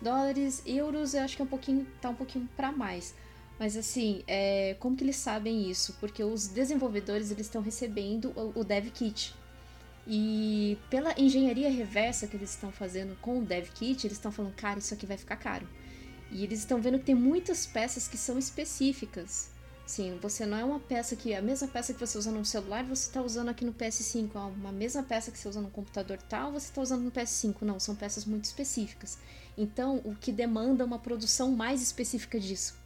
Dólares, euros, eu acho que é um pouquinho, tá um pouquinho para mais. Mas assim, é, como que eles sabem isso? Porque os desenvolvedores eles estão recebendo o, o Dev Kit. E pela engenharia reversa que eles estão fazendo com o Dev Kit, eles estão falando, cara, isso aqui vai ficar caro. E eles estão vendo que tem muitas peças que são específicas. Sim, você não é uma peça que. A mesma peça que você usa no celular, você está usando aqui no PS5. Uma mesma peça que você usa no computador tal, você está usando no PS5. Não, são peças muito específicas. Então, o que demanda uma produção mais específica disso.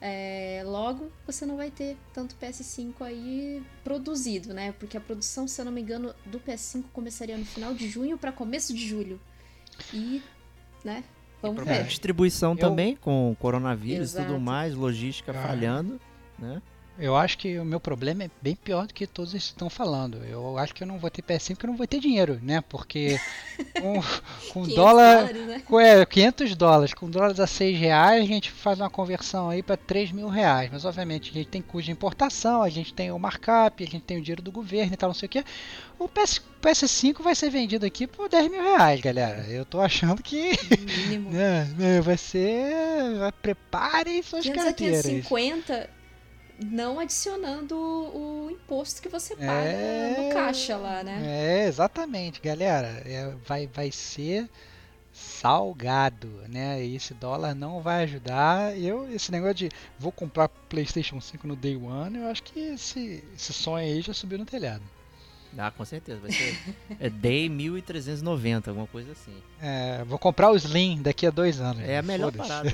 É, logo, você não vai ter tanto PS5 aí produzido, né? Porque a produção, se eu não me engano, do PS5 começaria no final de junho para começo de julho. E, né? Vamos ver. Distribuição eu... também, com coronavírus e tudo mais, logística ah. falhando né? Eu acho que o meu problema é bem pior do que todos estão falando. Eu acho que eu não vou ter PS5 porque eu não vou ter dinheiro, né? Porque com, com dólar. Dólares, né? com, é, 500 dólares, com dólares a 6 reais, a gente faz uma conversão aí para 3 mil reais. Mas obviamente a gente tem custo de importação, a gente tem o markup, a gente tem o dinheiro do governo e tal, não sei o que. O PS, PS5 vai ser vendido aqui por 10 mil reais, galera. Eu tô achando que. né, vai ser. Preparem suas carteiras. 550 não adicionando o, imposto que você paga É. no caixa lá, né? É, exatamente, galera. É, vai, vai ser salgado, né? E esse dólar não vai ajudar. Eu, esse negócio de vou comprar PlayStation 5 no Day One, eu acho que esse, esse sonho aí já subiu no telhado. Ah, com certeza. Vai ser é Day 1390, alguma coisa assim. É, vou comprar o Slim daqui a dois anos. É a melhor parada.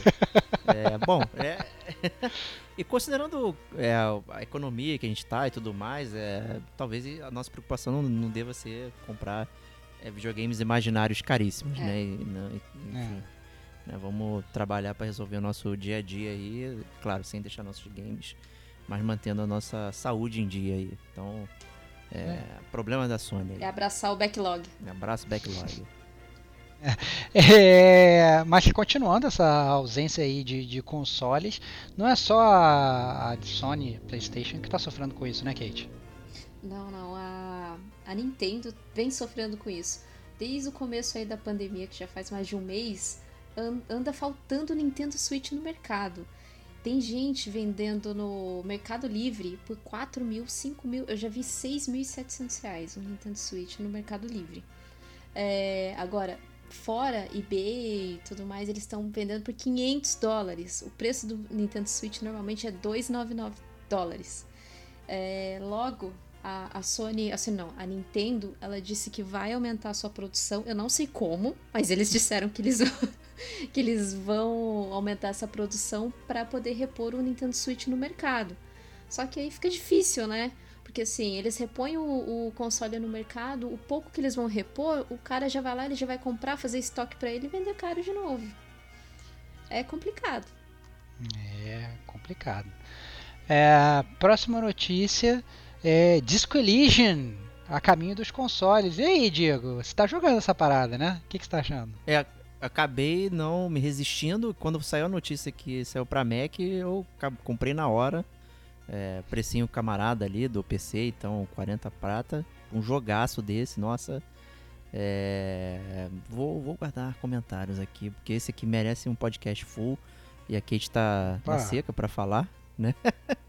É, bom, é... e considerando é, a economia que a gente tá e tudo mais, é, talvez a nossa preocupação não, não deva ser comprar é, videogames imaginários caríssimos, É. né? E, não- e- enfim, né, vamos trabalhar para resolver o nosso dia a dia aí, claro, sem deixar nossos games, mas mantendo a nossa saúde em dia aí. Então, é, problema da Sony. aí. É abraçar o backlog. Abraço backlog. É, mas continuando essa ausência aí de, de consoles, não é só a, Sony PlayStation que está sofrendo com isso, né, Kate? Não, não. A, a Nintendo vem sofrendo com isso. Desde o começo aí da pandemia, que já faz mais de um mês, an- anda faltando Nintendo Switch no mercado. Tem gente vendendo no Mercado Livre por 4 mil, 5 mil. Eu já vi 6.700 reais um Nintendo Switch no Mercado Livre. É, agora, fora eBay e tudo mais, eles estão vendendo por 500 dólares. O preço do Nintendo Switch normalmente é 299 dólares. É, logo, a, a Sony, assim não, a Nintendo, ela disse que vai aumentar a sua produção. Eu não sei como, mas eles disseram que eles que eles vão aumentar essa produção para poder repor o Nintendo Switch no mercado. Só que aí fica difícil, né? Porque assim, eles repõem o, o console no mercado, o pouco que eles vão repor, o cara já vai lá, ele já vai comprar, fazer estoque para ele e vender caro de novo. É complicado. É complicado. É, próxima notícia é Disco Elysium a caminho dos consoles. E aí, Diego, você tá jogando essa parada, né? O que, que você tá achando? É, acabei não me resistindo. Quando saiu a notícia que saiu pra Mac, eu comprei na hora. É, precinho camarada ali do PC, então 40 prata. Um jogaço desse, nossa. É, vou, vou guardar comentários aqui, porque esse aqui merece um podcast full. E a Kate tá na Pá. seca pra falar.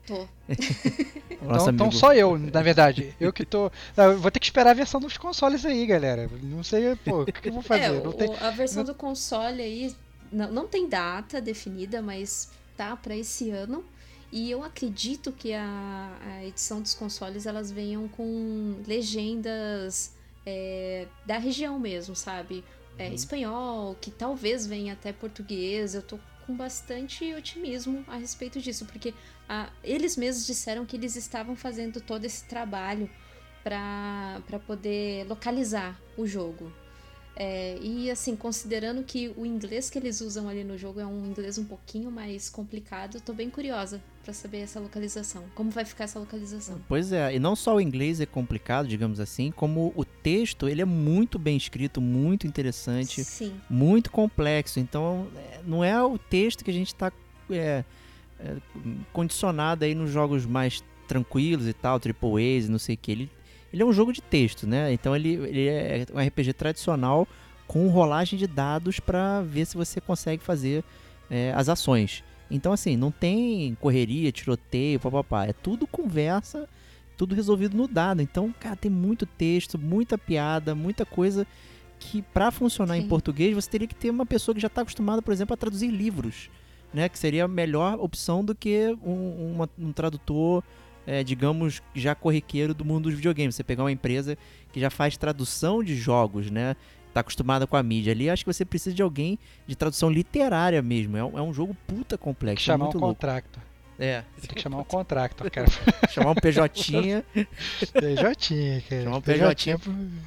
Tô. O Então, então só eu, na verdade. Eu que tô. Não, vou ter que esperar a versão dos consoles aí, galera. Não sei, pô, o que, que eu vou fazer? É, Não o- tem- a versão do console aí não, não tem data definida, mas tá para esse ano. E eu acredito que a, a edição dos consoles elas venham com legendas é, da região mesmo, sabe? É, Uhum. Espanhol, que talvez venha até português. Eu tô com bastante otimismo a respeito disso, porque ah, eles mesmos disseram que eles estavam fazendo todo esse trabalho para poder localizar o jogo. É, e assim, considerando que o inglês que eles usam ali no jogo é um inglês um pouquinho mais complicado, tô bem curiosa para saber essa localização. Como vai ficar essa localização? Pois é, e não só o inglês é complicado, digamos assim, como o texto, ele é muito bem escrito, muito interessante. Sim. muito complexo. Então, é, não é o texto que a gente está condicionado aí nos jogos mais tranquilos e tal, triple A's e não sei o que. Ele, ele é um jogo de texto, né? Então ele, ele é um RPG tradicional com rolagem de dados para ver se você consegue fazer é, as ações. Então, assim, não tem correria, tiroteio, papapá. É tudo conversa, tudo resolvido no dado. Então, cara, tem muito texto, muita piada, muita coisa que para funcionar em Sim. português você teria que ter uma pessoa que já está acostumada, por exemplo, a traduzir livros, né? Que seria a melhor opção do que um, uma- um tradutor, é, digamos, já corriqueiro do mundo dos videogames. Você pegar uma empresa que já faz tradução de jogos, né? Tá acostumada com a mídia ali, acho que você precisa de alguém de tradução literária mesmo. É um, é um jogo puta Tem que complexo, é chamar um louco. contractor. É, Tem que chamar um contractor, cara. chamar um PJ, PJ, cara. Chamar um PJ.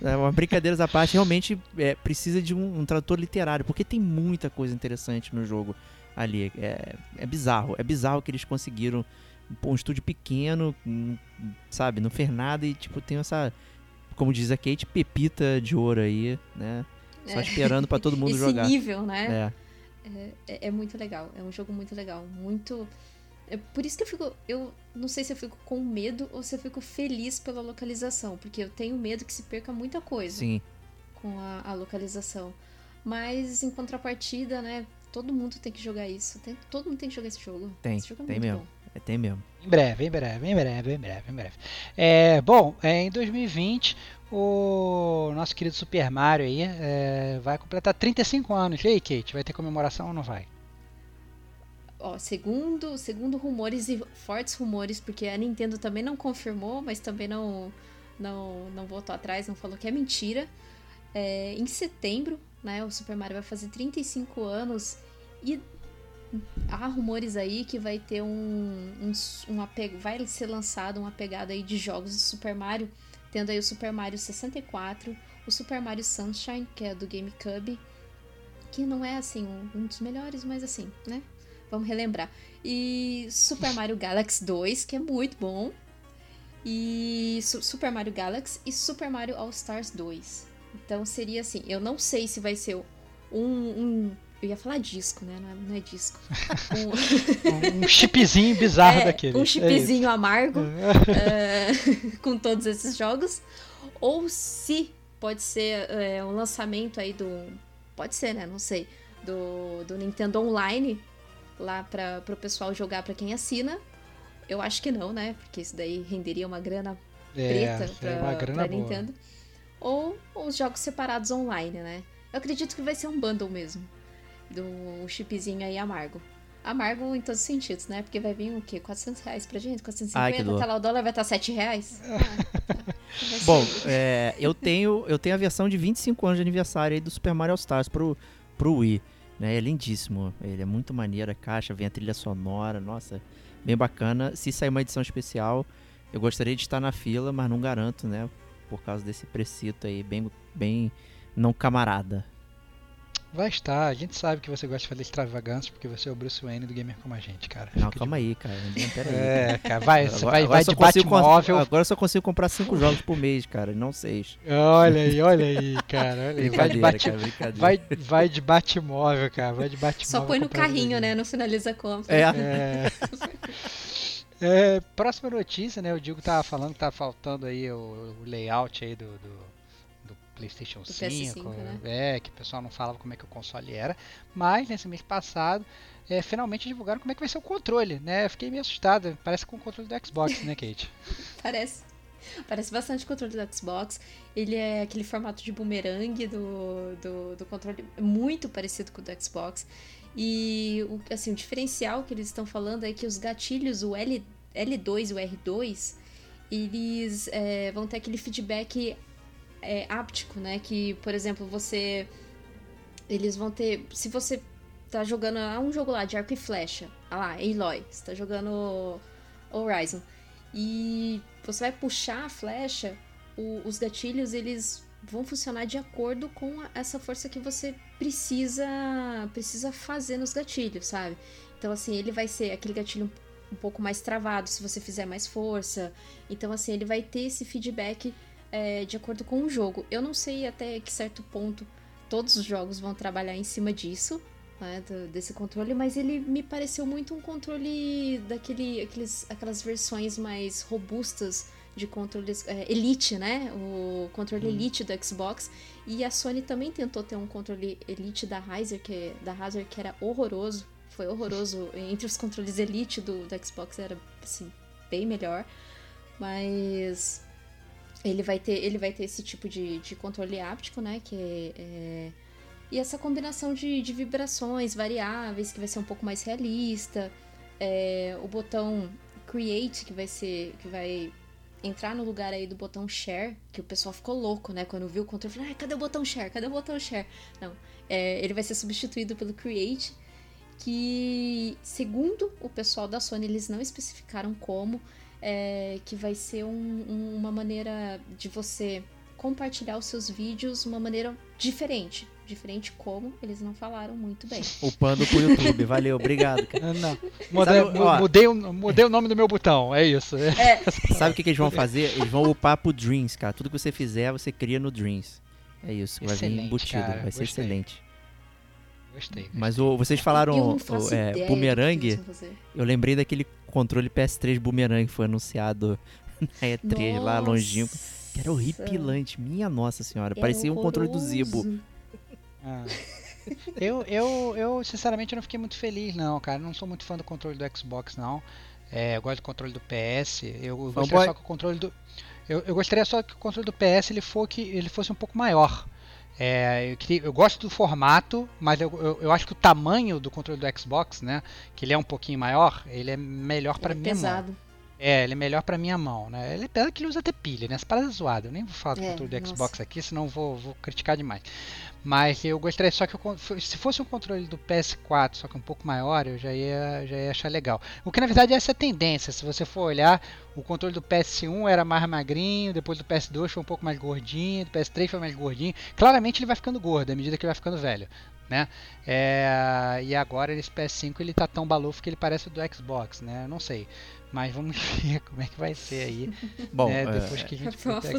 É, uma brincadeiras à parte, realmente é, precisa de um, um tradutor literário, porque tem muita coisa interessante no jogo ali. É, é bizarro, é bizarro que eles conseguiram um estúdio pequeno, sabe, não fez nada e tipo tem essa, como diz a Kate, pepita de ouro aí, né? Só É. esperando pra todo mundo Esse jogar. nível, né? É. É, é muito legal. É um jogo muito legal. Muito. É por isso que eu fico. Eu não sei se eu fico com medo ou se eu fico feliz pela localização. Porque eu tenho medo que se perca muita coisa Sim, com a, a localização. Mas em contrapartida, né? Todo mundo tem que jogar isso. Tem- todo mundo tem que jogar esse jogo. tem, esse jogo é tem muito mesmo. bom. É, tem mesmo. Em breve, em breve, em breve, em breve, em breve. É, bom, é, em 2020, o nosso querido Super Mario aí é, vai completar 35 anos. E aí, Kate, vai ter comemoração ou não vai? Ó, segundo, segundo rumores e fortes rumores, porque a Nintendo também não confirmou, mas também não, não, não voltou atrás, não falou que é mentira. É, em setembro, né, o Super Mario vai fazer 35 anos e há rumores aí que vai ter um, um, apego, vai ser lançado uma pegada aí de jogos de Super Mario, tendo aí o Super Mario 64, o Super Mario Sunshine, que é do GameCube, que não é assim um, um dos melhores, mas assim, né? Vamos relembrar. E Super Mario Galaxy 2, que é muito bom. E Su Super Mario Galaxy e Super Mario All Stars 2. Então seria assim, eu não sei se vai ser um, um eu ia falar disco, né? Não é, não é disco. Um, um chipzinho bizarro é, daquele. Um chipzinho é amargo uh, com todos esses jogos. Ou se pode ser uh, um lançamento aí do. Pode ser, né? Não sei. Do, do Nintendo Online lá para o pessoal jogar para quem assina. Eu acho que não, né? Porque isso daí renderia uma grana É, preta é boa. Nintendo. Ou os jogos separados online, né? Eu acredito que vai ser um bundle mesmo. Do chipzinho aí amargo. Amargo em todos os sentidos, né? Porque vai vir o quê? 400 reais pra gente? 450? Ai. Até lá o dólar vai estar 7 reais? Ah, tá. Vai ser Bom, é, eu tenho eu tenho a versão de 25 anos de aniversário aí do Super Mario All Stars pro, pro Wii. Né? É lindíssimo. Ele é muito maneiro, a caixa, vem a trilha sonora, nossa, bem bacana. Se sair uma edição especial, eu gostaria de estar na fila, mas não garanto, né? Por causa desse precito aí, bem, bem não camarada. Vai estar, a gente sabe que você gosta de fazer extravagância porque você é o Bruce Wayne do Gamer Como a Gente, cara. Não, Fica calma aí, cara. Não, Pera de... aí. É, cara, vai, Agora- vai, agora vai de Batmóvel. Agora eu só consigo comprar cinco jogos por mês, cara, não seis. Olha aí, olha aí, cara. Olha aí. Vai de, Brincadeira, bate... cara, brincadeira. vai, vai de Batmóvel, cara. Vai de Batmóvel. Só põe no carrinho, né? No finaliza a compra. É. É. É, próxima notícia, né? O Diego tava falando que tá faltando aí o, o layout aí do, do PlayStation Do 5. PS5, né? É, que o pessoal não falava como é que o console era. Mas nesse mês passado, é, finalmente divulgaram como é que vai ser o controle, né? Eu fiquei meio assustado. Parece com o controle do Xbox, né, Kate? Parece. Parece bastante o controle do Xbox. Ele é aquele formato de bumerangue do, do, do controle, muito parecido com o do Xbox. E o, assim, o diferencial que eles estão falando é que os gatilhos, o L, L2 e o R2, eles é, vão ter aquele feedback é, áptico, né? Que, por exemplo, você. Eles vão ter. Se você tá jogando ah, um jogo lá de arco e flecha, ah lá, Aloy, você tá jogando Horizon, e você vai puxar a flecha, o- os gatilhos eles vão funcionar de acordo com a- essa força que você precisa precisa fazer nos gatilhos, sabe? Então assim, ele vai ser aquele gatilho um, um pouco mais travado se você fizer mais força. Então assim, ele vai ter esse feedback é, de acordo com o jogo. Eu não sei até que certo ponto todos os jogos vão trabalhar em cima disso, né, do- desse controle, mas ele me pareceu muito um controle daquele, aqueles, aquelas versões mais robustas de controles é, Elite, né? O controle Elite do Xbox. E a Sony também tentou ter um controle Elite da Razer, que, da Razer, que era horroroso. Foi horroroso. Entre os controles Elite do, do Xbox era, assim, bem melhor. Mas ele vai ter, ele vai ter esse tipo de, de controle áptico, né? Que é, é- e essa combinação de, de vibrações variáveis, que vai ser um pouco mais realista. É, o botão Create, que vai ser. que vai entrar no lugar aí do botão Share, que o pessoal ficou louco, né? Quando viu o controle, falou, ah, cadê o botão Share? Cadê o botão Share? Não. é, ele vai ser substituído pelo Create, que, segundo o pessoal da Sony, eles não especificaram como, é, que vai ser um- um- uma maneira de você compartilhar os seus vídeos de uma maneira diferente. Diferente como, eles não falaram muito bem. Upando pro YouTube. Valeu, obrigado, cara. Não. Mudei, Sabe, ó. mudei, o- mudei o nome do meu botão, é isso. É. Sabe o que, que eles vão fazer? Eles vão upar pro Dreams, cara. Tudo que você fizer, você cria no Dreams. É isso, vai vir embutido. cara, vai ser gostei. excelente. Gostei. Mas o, vocês falaram eu não faço o, é, bumerangue. Eu lembrei daquele controle PS3 bumerangue que foi anunciado na E3 lá longínquo. Que era horripilante, minha nossa senhora. Era Parecia um controle do Zibo. horroroso. Ah. Eu, eu, eu, sinceramente, não fiquei muito feliz, não, cara. Não sou muito fã do controle do Xbox, não. É, eu gosto do controle do PS. Eu Fanboy. gostaria só que o controle do. Eu, eu gostaria só que o controle do PS ele, for que, ele fosse um pouco maior. É, eu, queria- eu gosto do formato, mas eu, eu, eu acho que o tamanho do controle do Xbox, né? Que ele é um pouquinho maior, ele é melhor para É minha mão. pesado. É, ele é melhor pra minha mão, né? Ele é pena que ele usa até pilha, né? Essa parada é zoada. Eu nem vou falar do É, controle do nossa. Xbox aqui, senão vou, vou criticar demais. Mas eu gostaria só que con- se fosse um controle do PS4, só que um pouco maior, eu já ia, já ia achar legal. O que na verdade essa é a tendência. Se você for olhar, o controle do PS1 era mais magrinho, depois do PS2 foi um pouco mais gordinho, do PS3 foi mais gordinho. Claramente ele vai ficando gordo à medida que ele vai ficando velho. Né? É, e agora esse PS5 ele tá tão balufo que ele parece o do Xbox, né? Eu não sei. Mas vamos ver como é que vai ser aí, Bom, né? é, Depois que a gente for pegar.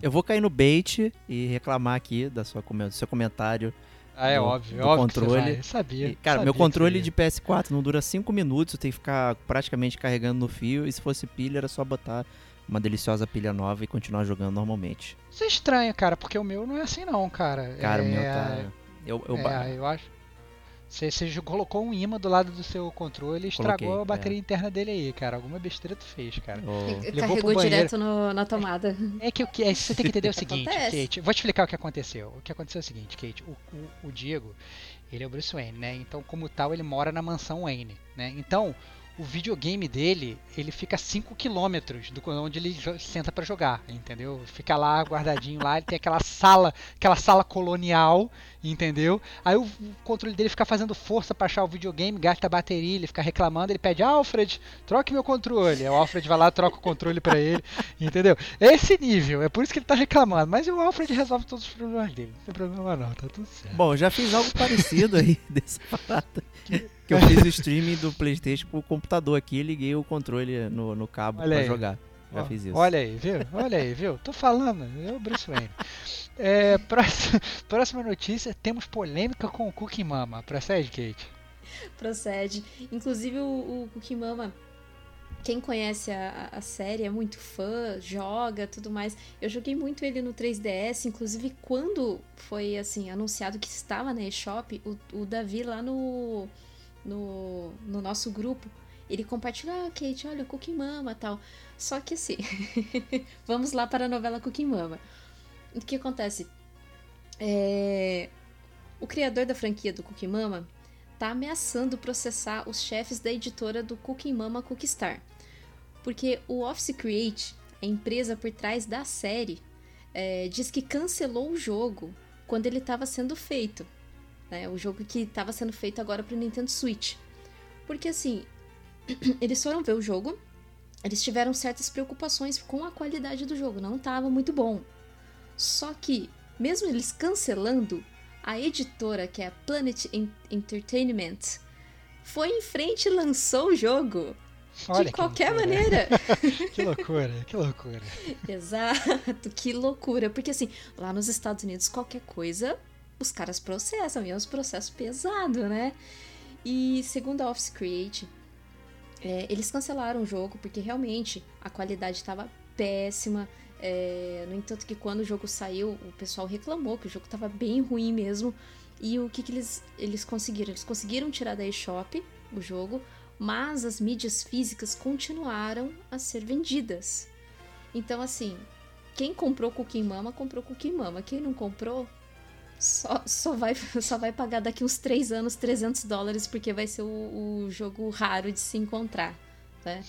Eu vou cair no bait e reclamar aqui da sua, do seu comentário. Ah, é do- óbvio, é do óbvio que você controle. Eu sabia. E, cara, sabia meu controle você de ia. PS4 não dura 5 minutos, eu tenho que ficar praticamente carregando no fio. E se fosse pilha, era só botar uma deliciosa pilha nova e continuar jogando normalmente. Isso é estranho, cara, porque o meu não é assim não, cara. Cara, é, o meu tá. Eu, eu É, eu acho. Você, colocou um imã do lado do seu controle e estragou Coloquei, a bateria é. interna dele aí, cara. Alguma besteira tu fez, cara. pro Carregou direto no- na tomada. É que o que é, você tem que entender o seguinte, Acontece. Kate. Vou te explicar o que aconteceu. O que aconteceu é o seguinte, Kate. O, o, o Diego, ele é o Bruce Wayne, né? Então, como tal, ele mora na mansão Wayne, né? Então, o videogame dele, ele fica a 5 km do onde ele senta pra jogar, entendeu? Fica lá guardadinho lá, ele tem aquela sala, aquela sala colonial, entendeu? Aí o, controle dele fica fazendo força pra achar o videogame, gasta a bateria, ele fica reclamando, ele pede: "Alfred, troque meu controle". Aí o Alfred vai lá, troca o controle pra ele, entendeu? É esse nível, é por isso que ele tá reclamando, mas o Alfred resolve todos os problemas dele. Não tem problema não, tá tudo certo. Bom, eu já fiz algo parecido aí dessa parada. Que eu fiz o streaming do Playstation pro computador aqui e liguei o controle no, no cabo Olha pra aí. jogar. Já Ó, fiz isso. Olha aí, viu? Olha aí, viu? Tô falando, o Bruce Wayne. É, próxima, próxima notícia, temos polêmica com o Cookie Mama. Procede, Kate? Procede. Inclusive o, o Cookie Mama, quem conhece a, a série é muito fã, joga, tudo mais. Eu joguei muito ele no 3DS, inclusive quando foi assim anunciado que estava na eShop, o, o Davi lá no, no no nosso grupo, ele compartilhou, ah, Kate, olha Cookie Mama, tal. Só que assim, vamos lá para a novela Cookie Mama. O que acontece? É, o criador da franquia do Cookie Mama tá ameaçando processar os chefes da editora do Cookie Mama Cookstar. Porque o Office Create, a empresa por trás da série, é, diz que cancelou o jogo quando ele estava sendo feito. Né? O jogo que estava sendo feito agora para o Nintendo Switch. Porque assim, eles foram ver o jogo, eles tiveram certas preocupações com a qualidade do jogo, não estava muito bom. Só que, mesmo eles cancelando, a editora, que é a Planet En- Entertainment, foi em frente e lançou o jogo. Olha de que qualquer loucura. maneira. Que loucura, que loucura. Exato, que loucura. Porque assim, lá nos Estados Unidos, qualquer coisa, os caras processam, e é um processo pesado, né? E segundo a Office Create, é, eles cancelaram o jogo porque realmente a qualidade estava péssima. É, no entanto, que quando o jogo saiu, o pessoal reclamou que o jogo estava bem ruim mesmo. E o que, que eles, eles conseguiram? Eles conseguiram tirar da eShop o jogo, mas as mídias físicas continuaram a ser vendidas. Então, assim, quem comprou Cookie Mama, comprou Cookie Mama. Quem não comprou, só, só, vai, só vai pagar daqui uns 3 anos 300 dólares, porque vai ser o, o jogo raro de se encontrar, né?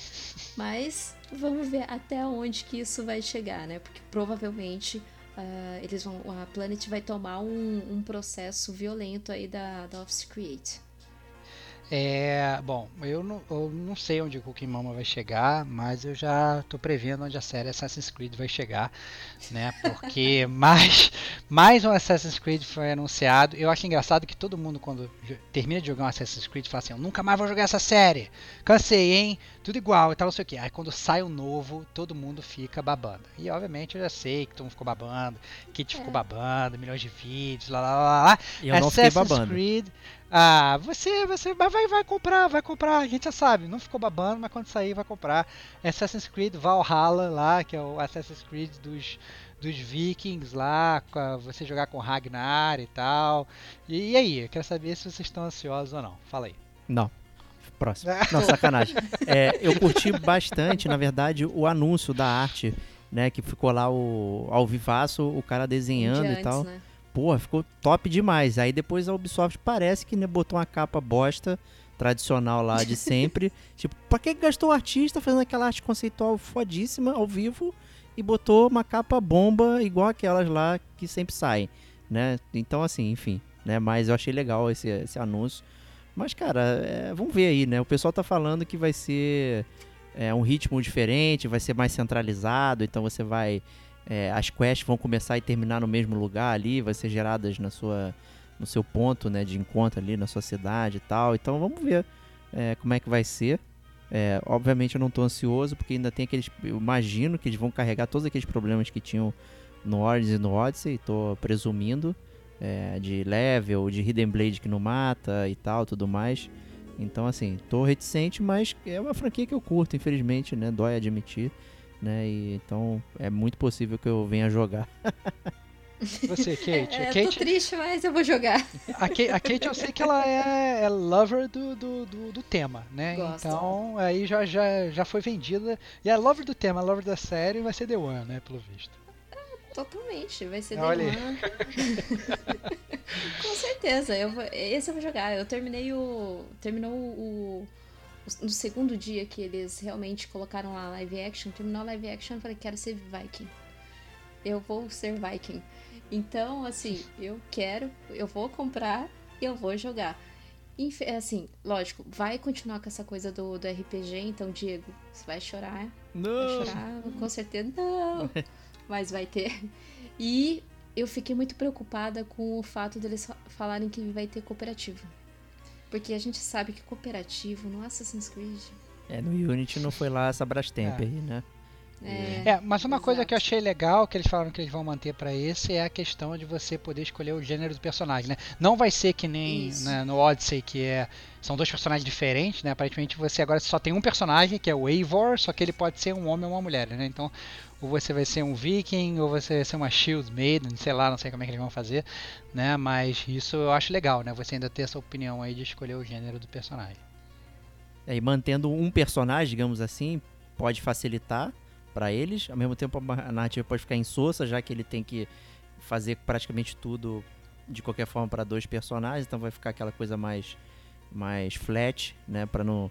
Mas vamos ver até onde que isso vai chegar, né? Porque provavelmente ah, eles vão, a Planet vai tomar um, um processo violento aí da, da Office Create. É, bom, eu não, eu não sei onde o Cookie Mama vai chegar, mas eu já tô prevendo onde a série Assassin's Creed vai chegar, né? Porque mais, mais um Assassin's Creed foi anunciado. Eu acho engraçado que todo mundo, quando termina de jogar um Assassin's Creed, fala assim: Eu nunca mais vou jogar essa série, cansei, hein? Tudo igual e tal, não sei o que. Aí quando sai o novo, todo mundo fica babando. E obviamente eu já sei que todo mundo ficou babando, Kit ficou É. babando, milhões de vídeos, lá lá lá lá. E eu não fiquei Assassin's babando. Creed. Ah, você, você mas vai, vai comprar, vai comprar. A gente já sabe, não ficou babando, mas quando sair vai comprar. Assassin's Creed Valhalla lá, que é o Assassin's Creed dos, dos Vikings lá, você jogar com Ragnar e tal. E, e aí, eu quero saber se vocês estão ansiosos ou não. Fala aí. Não. Próximo. Não, sacanagem. É, eu curti bastante, na verdade, o anúncio da arte, né? Que ficou lá o, ao vivaço, o cara desenhando De e tal. né? Porra, ficou top demais. Aí depois a Ubisoft parece que né, botou uma capa bosta tradicional lá de sempre. tipo, pra que gastou o artista fazendo aquela arte conceitual fodíssima ao vivo e botou uma capa bomba igual aquelas lá que sempre saem, né? Então assim, enfim, né? Mas eu achei legal esse, esse anúncio. Mas, cara, é, vamos ver aí, né? O pessoal tá falando que vai ser é, um ritmo diferente, vai ser mais centralizado, então você vai é, as quests vão começar e terminar no mesmo lugar ali, vai ser geradas na sua, no seu ponto né, de encontro ali na sua cidade e tal. Então vamos ver é, como é que vai ser. É, obviamente eu não estou ansioso porque ainda tem aqueles. Eu imagino que eles vão carregar todos aqueles problemas que tinham no Origins e no Odyssey, estou presumindo. é, de level, de Hidden Blade que não mata e tal, tudo mais. Então, assim, tô reticente, mas é uma franquia que eu curto, infelizmente, né? Dói admitir, né? E, então é muito possível que eu venha jogar. Você, Kate. É, eu tô Kate triste, mas eu vou jogar. a, Kate a Kate eu sei que ela é, é lover do, do, do, do tema, né? Gosto. Então aí já, já, já foi vendida. E é lover do tema, lover da série vai ser The One, né? Pelo visto. Totalmente, vai ser Olha aí. The One. Com certeza, eu vou- esse eu vou jogar. Eu terminei o. Terminou o. no segundo dia que eles realmente colocaram lá live action, terminou a live action, eu falei, quero ser Viking. Eu vou ser Viking. Então, assim, eu quero, eu vou comprar e eu vou jogar. Infe- Assim, lógico, vai continuar com essa coisa do, do RPG, então, Diego, você vai chorar, Vai chorar, com certeza não. Mas vai ter. E eu fiquei muito preocupada com o fato deles fa- falarem que vai ter cooperativo. Porque a gente sabe que cooperativo no Assassin's Creed. É, no Unity não foi lá essa Brastemp É. aí, né? É, É, mas uma coisa Exato. que eu achei legal, que eles falaram que eles vão manter pra esse, é a questão de você poder escolher o gênero do personagem, né? Não vai ser que nem né, no Odyssey, que é são dois personagens diferentes, né? Aparentemente você agora só tem um personagem, que é o Eivor, só que ele pode ser um homem ou uma mulher, né? Então, ou você vai ser um viking, ou você vai ser uma shield maiden, sei lá, não sei como é que eles vão fazer, né? Mas isso eu acho legal, né? Você ainda ter essa opinião aí de escolher o gênero do personagem. É, e mantendo um personagem, digamos assim, pode facilitar pra eles. Ao mesmo tempo, a narrativa pode ficar insossa, já que ele tem que fazer praticamente tudo de qualquer forma para dois personagens. Então vai ficar aquela coisa mais, mais flat, né? Para não.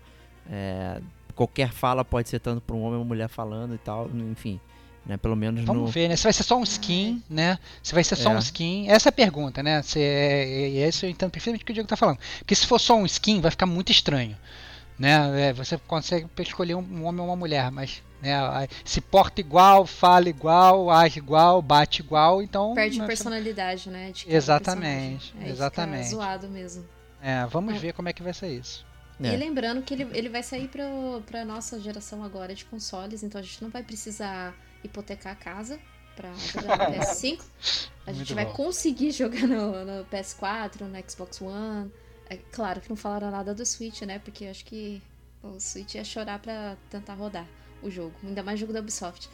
é, qualquer fala pode ser tanto para um homem ou uma mulher falando e tal. Enfim, né? Pelo menos Vamos no. ver, né? Se vai ser só um skin, né? Se vai ser só É. um skin. Essa é a pergunta, né? Se é, e isso eu entendo perfeitamente o que o Diego tá falando. Porque se for só um skin, vai ficar muito estranho. Né? É, você consegue escolher um, homem ou uma mulher, mas né, a- se porta igual, fala igual, age igual, bate igual, então. perde né, personalidade, né? Exatamente. Aí exatamente. Fica zoado mesmo. É, vamos Não. ver como é que vai ser isso. É. E lembrando que ele, ele vai sair pro, pra nossa geração agora de consoles, então a gente não vai precisar hipotecar a casa pra jogar no PS5. A gente Muito vai bom. conseguir jogar no, no PS4, no Xbox One. É claro que não falaram nada do Switch, né? Porque acho que o Switch ia chorar pra tentar rodar o jogo, ainda mais jogo da Ubisoft.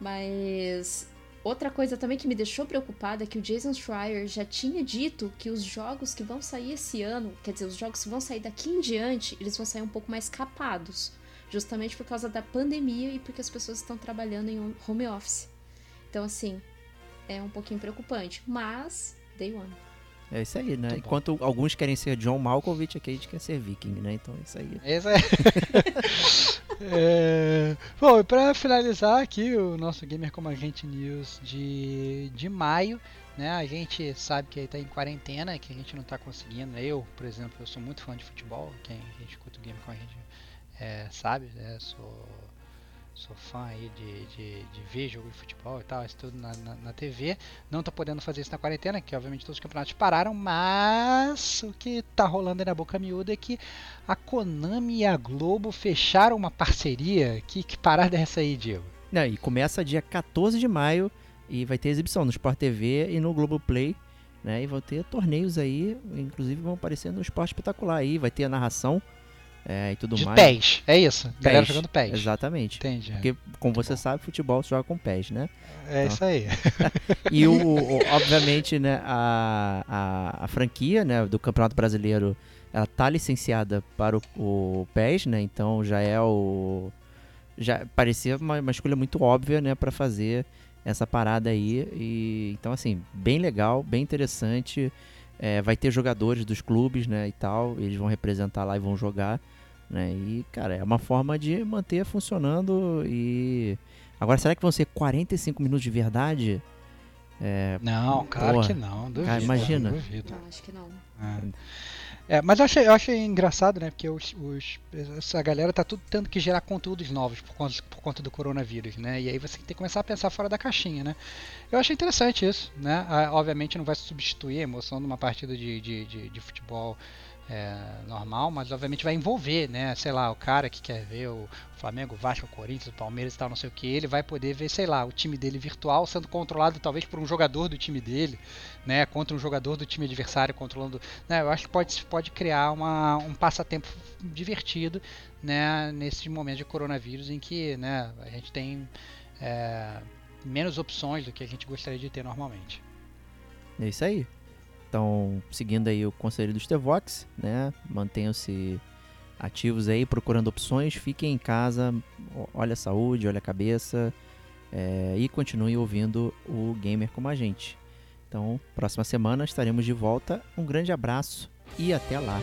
Mas outra coisa também que me deixou preocupada é que o Jason Schreier já tinha dito que os jogos que vão sair esse ano, quer dizer, os jogos que vão sair daqui em diante, eles vão sair um pouco mais capados, justamente por causa da pandemia e porque as pessoas estão trabalhando em home office. Então, assim, é um pouquinho preocupante, mas day one. É isso aí, né? Muito bom. Enquanto alguns querem ser John Malkovich, aqui a gente quer ser Viking, né? Então é isso aí. Esse é... É, Bom, e para finalizar aqui o nosso Gamer Como a Gente News de, de maio, né? A gente sabe que está em quarentena, que a gente não está conseguindo. Eu, por exemplo, eu sou muito fã de futebol. Quem a gente escuta o Gamer Como a Gente é, sabe, né? Sou, sou fã aí de, de, de ver jogo de futebol e tal, isso tudo na, na, na TV. Não tô podendo fazer isso na quarentena, que obviamente todos os campeonatos pararam, mas o que tá rolando aí na boca miúda é que a Konami e a Globo fecharam uma parceria. Que, que parada é essa aí, Diego? Não, e começa dia 14 de maio e vai ter exibição no Sport TV e no Globoplay, né? E vão ter torneios aí, inclusive vão aparecer no Esporte Espetacular aí, vai ter a narração é, e tudo De mais. pés, é isso? Galera Pés, jogando pés. Exatamente. Entendi. Porque, como Muito você bom. sabe, futebol se joga com pés, né? É isso aí. E o, o- obviamente, né, a, a, a franquia, né, do Campeonato Brasileiro ela tá licenciada para o, o PES, né? Então já é o já parecia uma, uma escolha muito óbvia, né, para fazer essa parada aí. E então assim, bem legal, bem interessante. É, vai ter jogadores dos clubes, né, e tal. Eles vão representar lá e vão jogar, né? E cara, é uma forma de manter funcionando e agora será que vão ser 45 minutos de verdade? É, não, claro porra, que não. Duvido, cara, imagina. Duvido. Não, acho que não. É. é. mas eu achei, eu achei engraçado, né? Porque os, os, essa galera tá tudo tendo que gerar conteúdos novos por conta, por conta do coronavírus, né? E aí você tem que começar a pensar fora da caixinha, né? Eu achei interessante isso, né? Ah, obviamente não vai substituir a emoção de uma partida de, de, de, de futebol é, normal, mas obviamente vai envolver, né? Sei lá, o cara que quer ver o Flamengo, o Vasco, o Corinthians, o Palmeiras e tal, não sei o que, ele vai poder ver, sei lá, o time dele virtual sendo controlado talvez por um jogador do time dele, né? Contra um jogador do time adversário controlando. Né, eu acho que pode, pode criar uma, um passatempo divertido, né? Nesse momento de coronavírus em que, né? A gente tem é, menos opções do que a gente gostaria de ter normalmente. É isso aí seguindo aí o conselho do Stevox, né? Mantenham-se ativos aí, procurando opções, fiquem em casa, olha a saúde, olha a cabeça é, e continuem ouvindo o Gamer como a gente. Então, próxima semana estaremos de volta. Um grande abraço e até lá!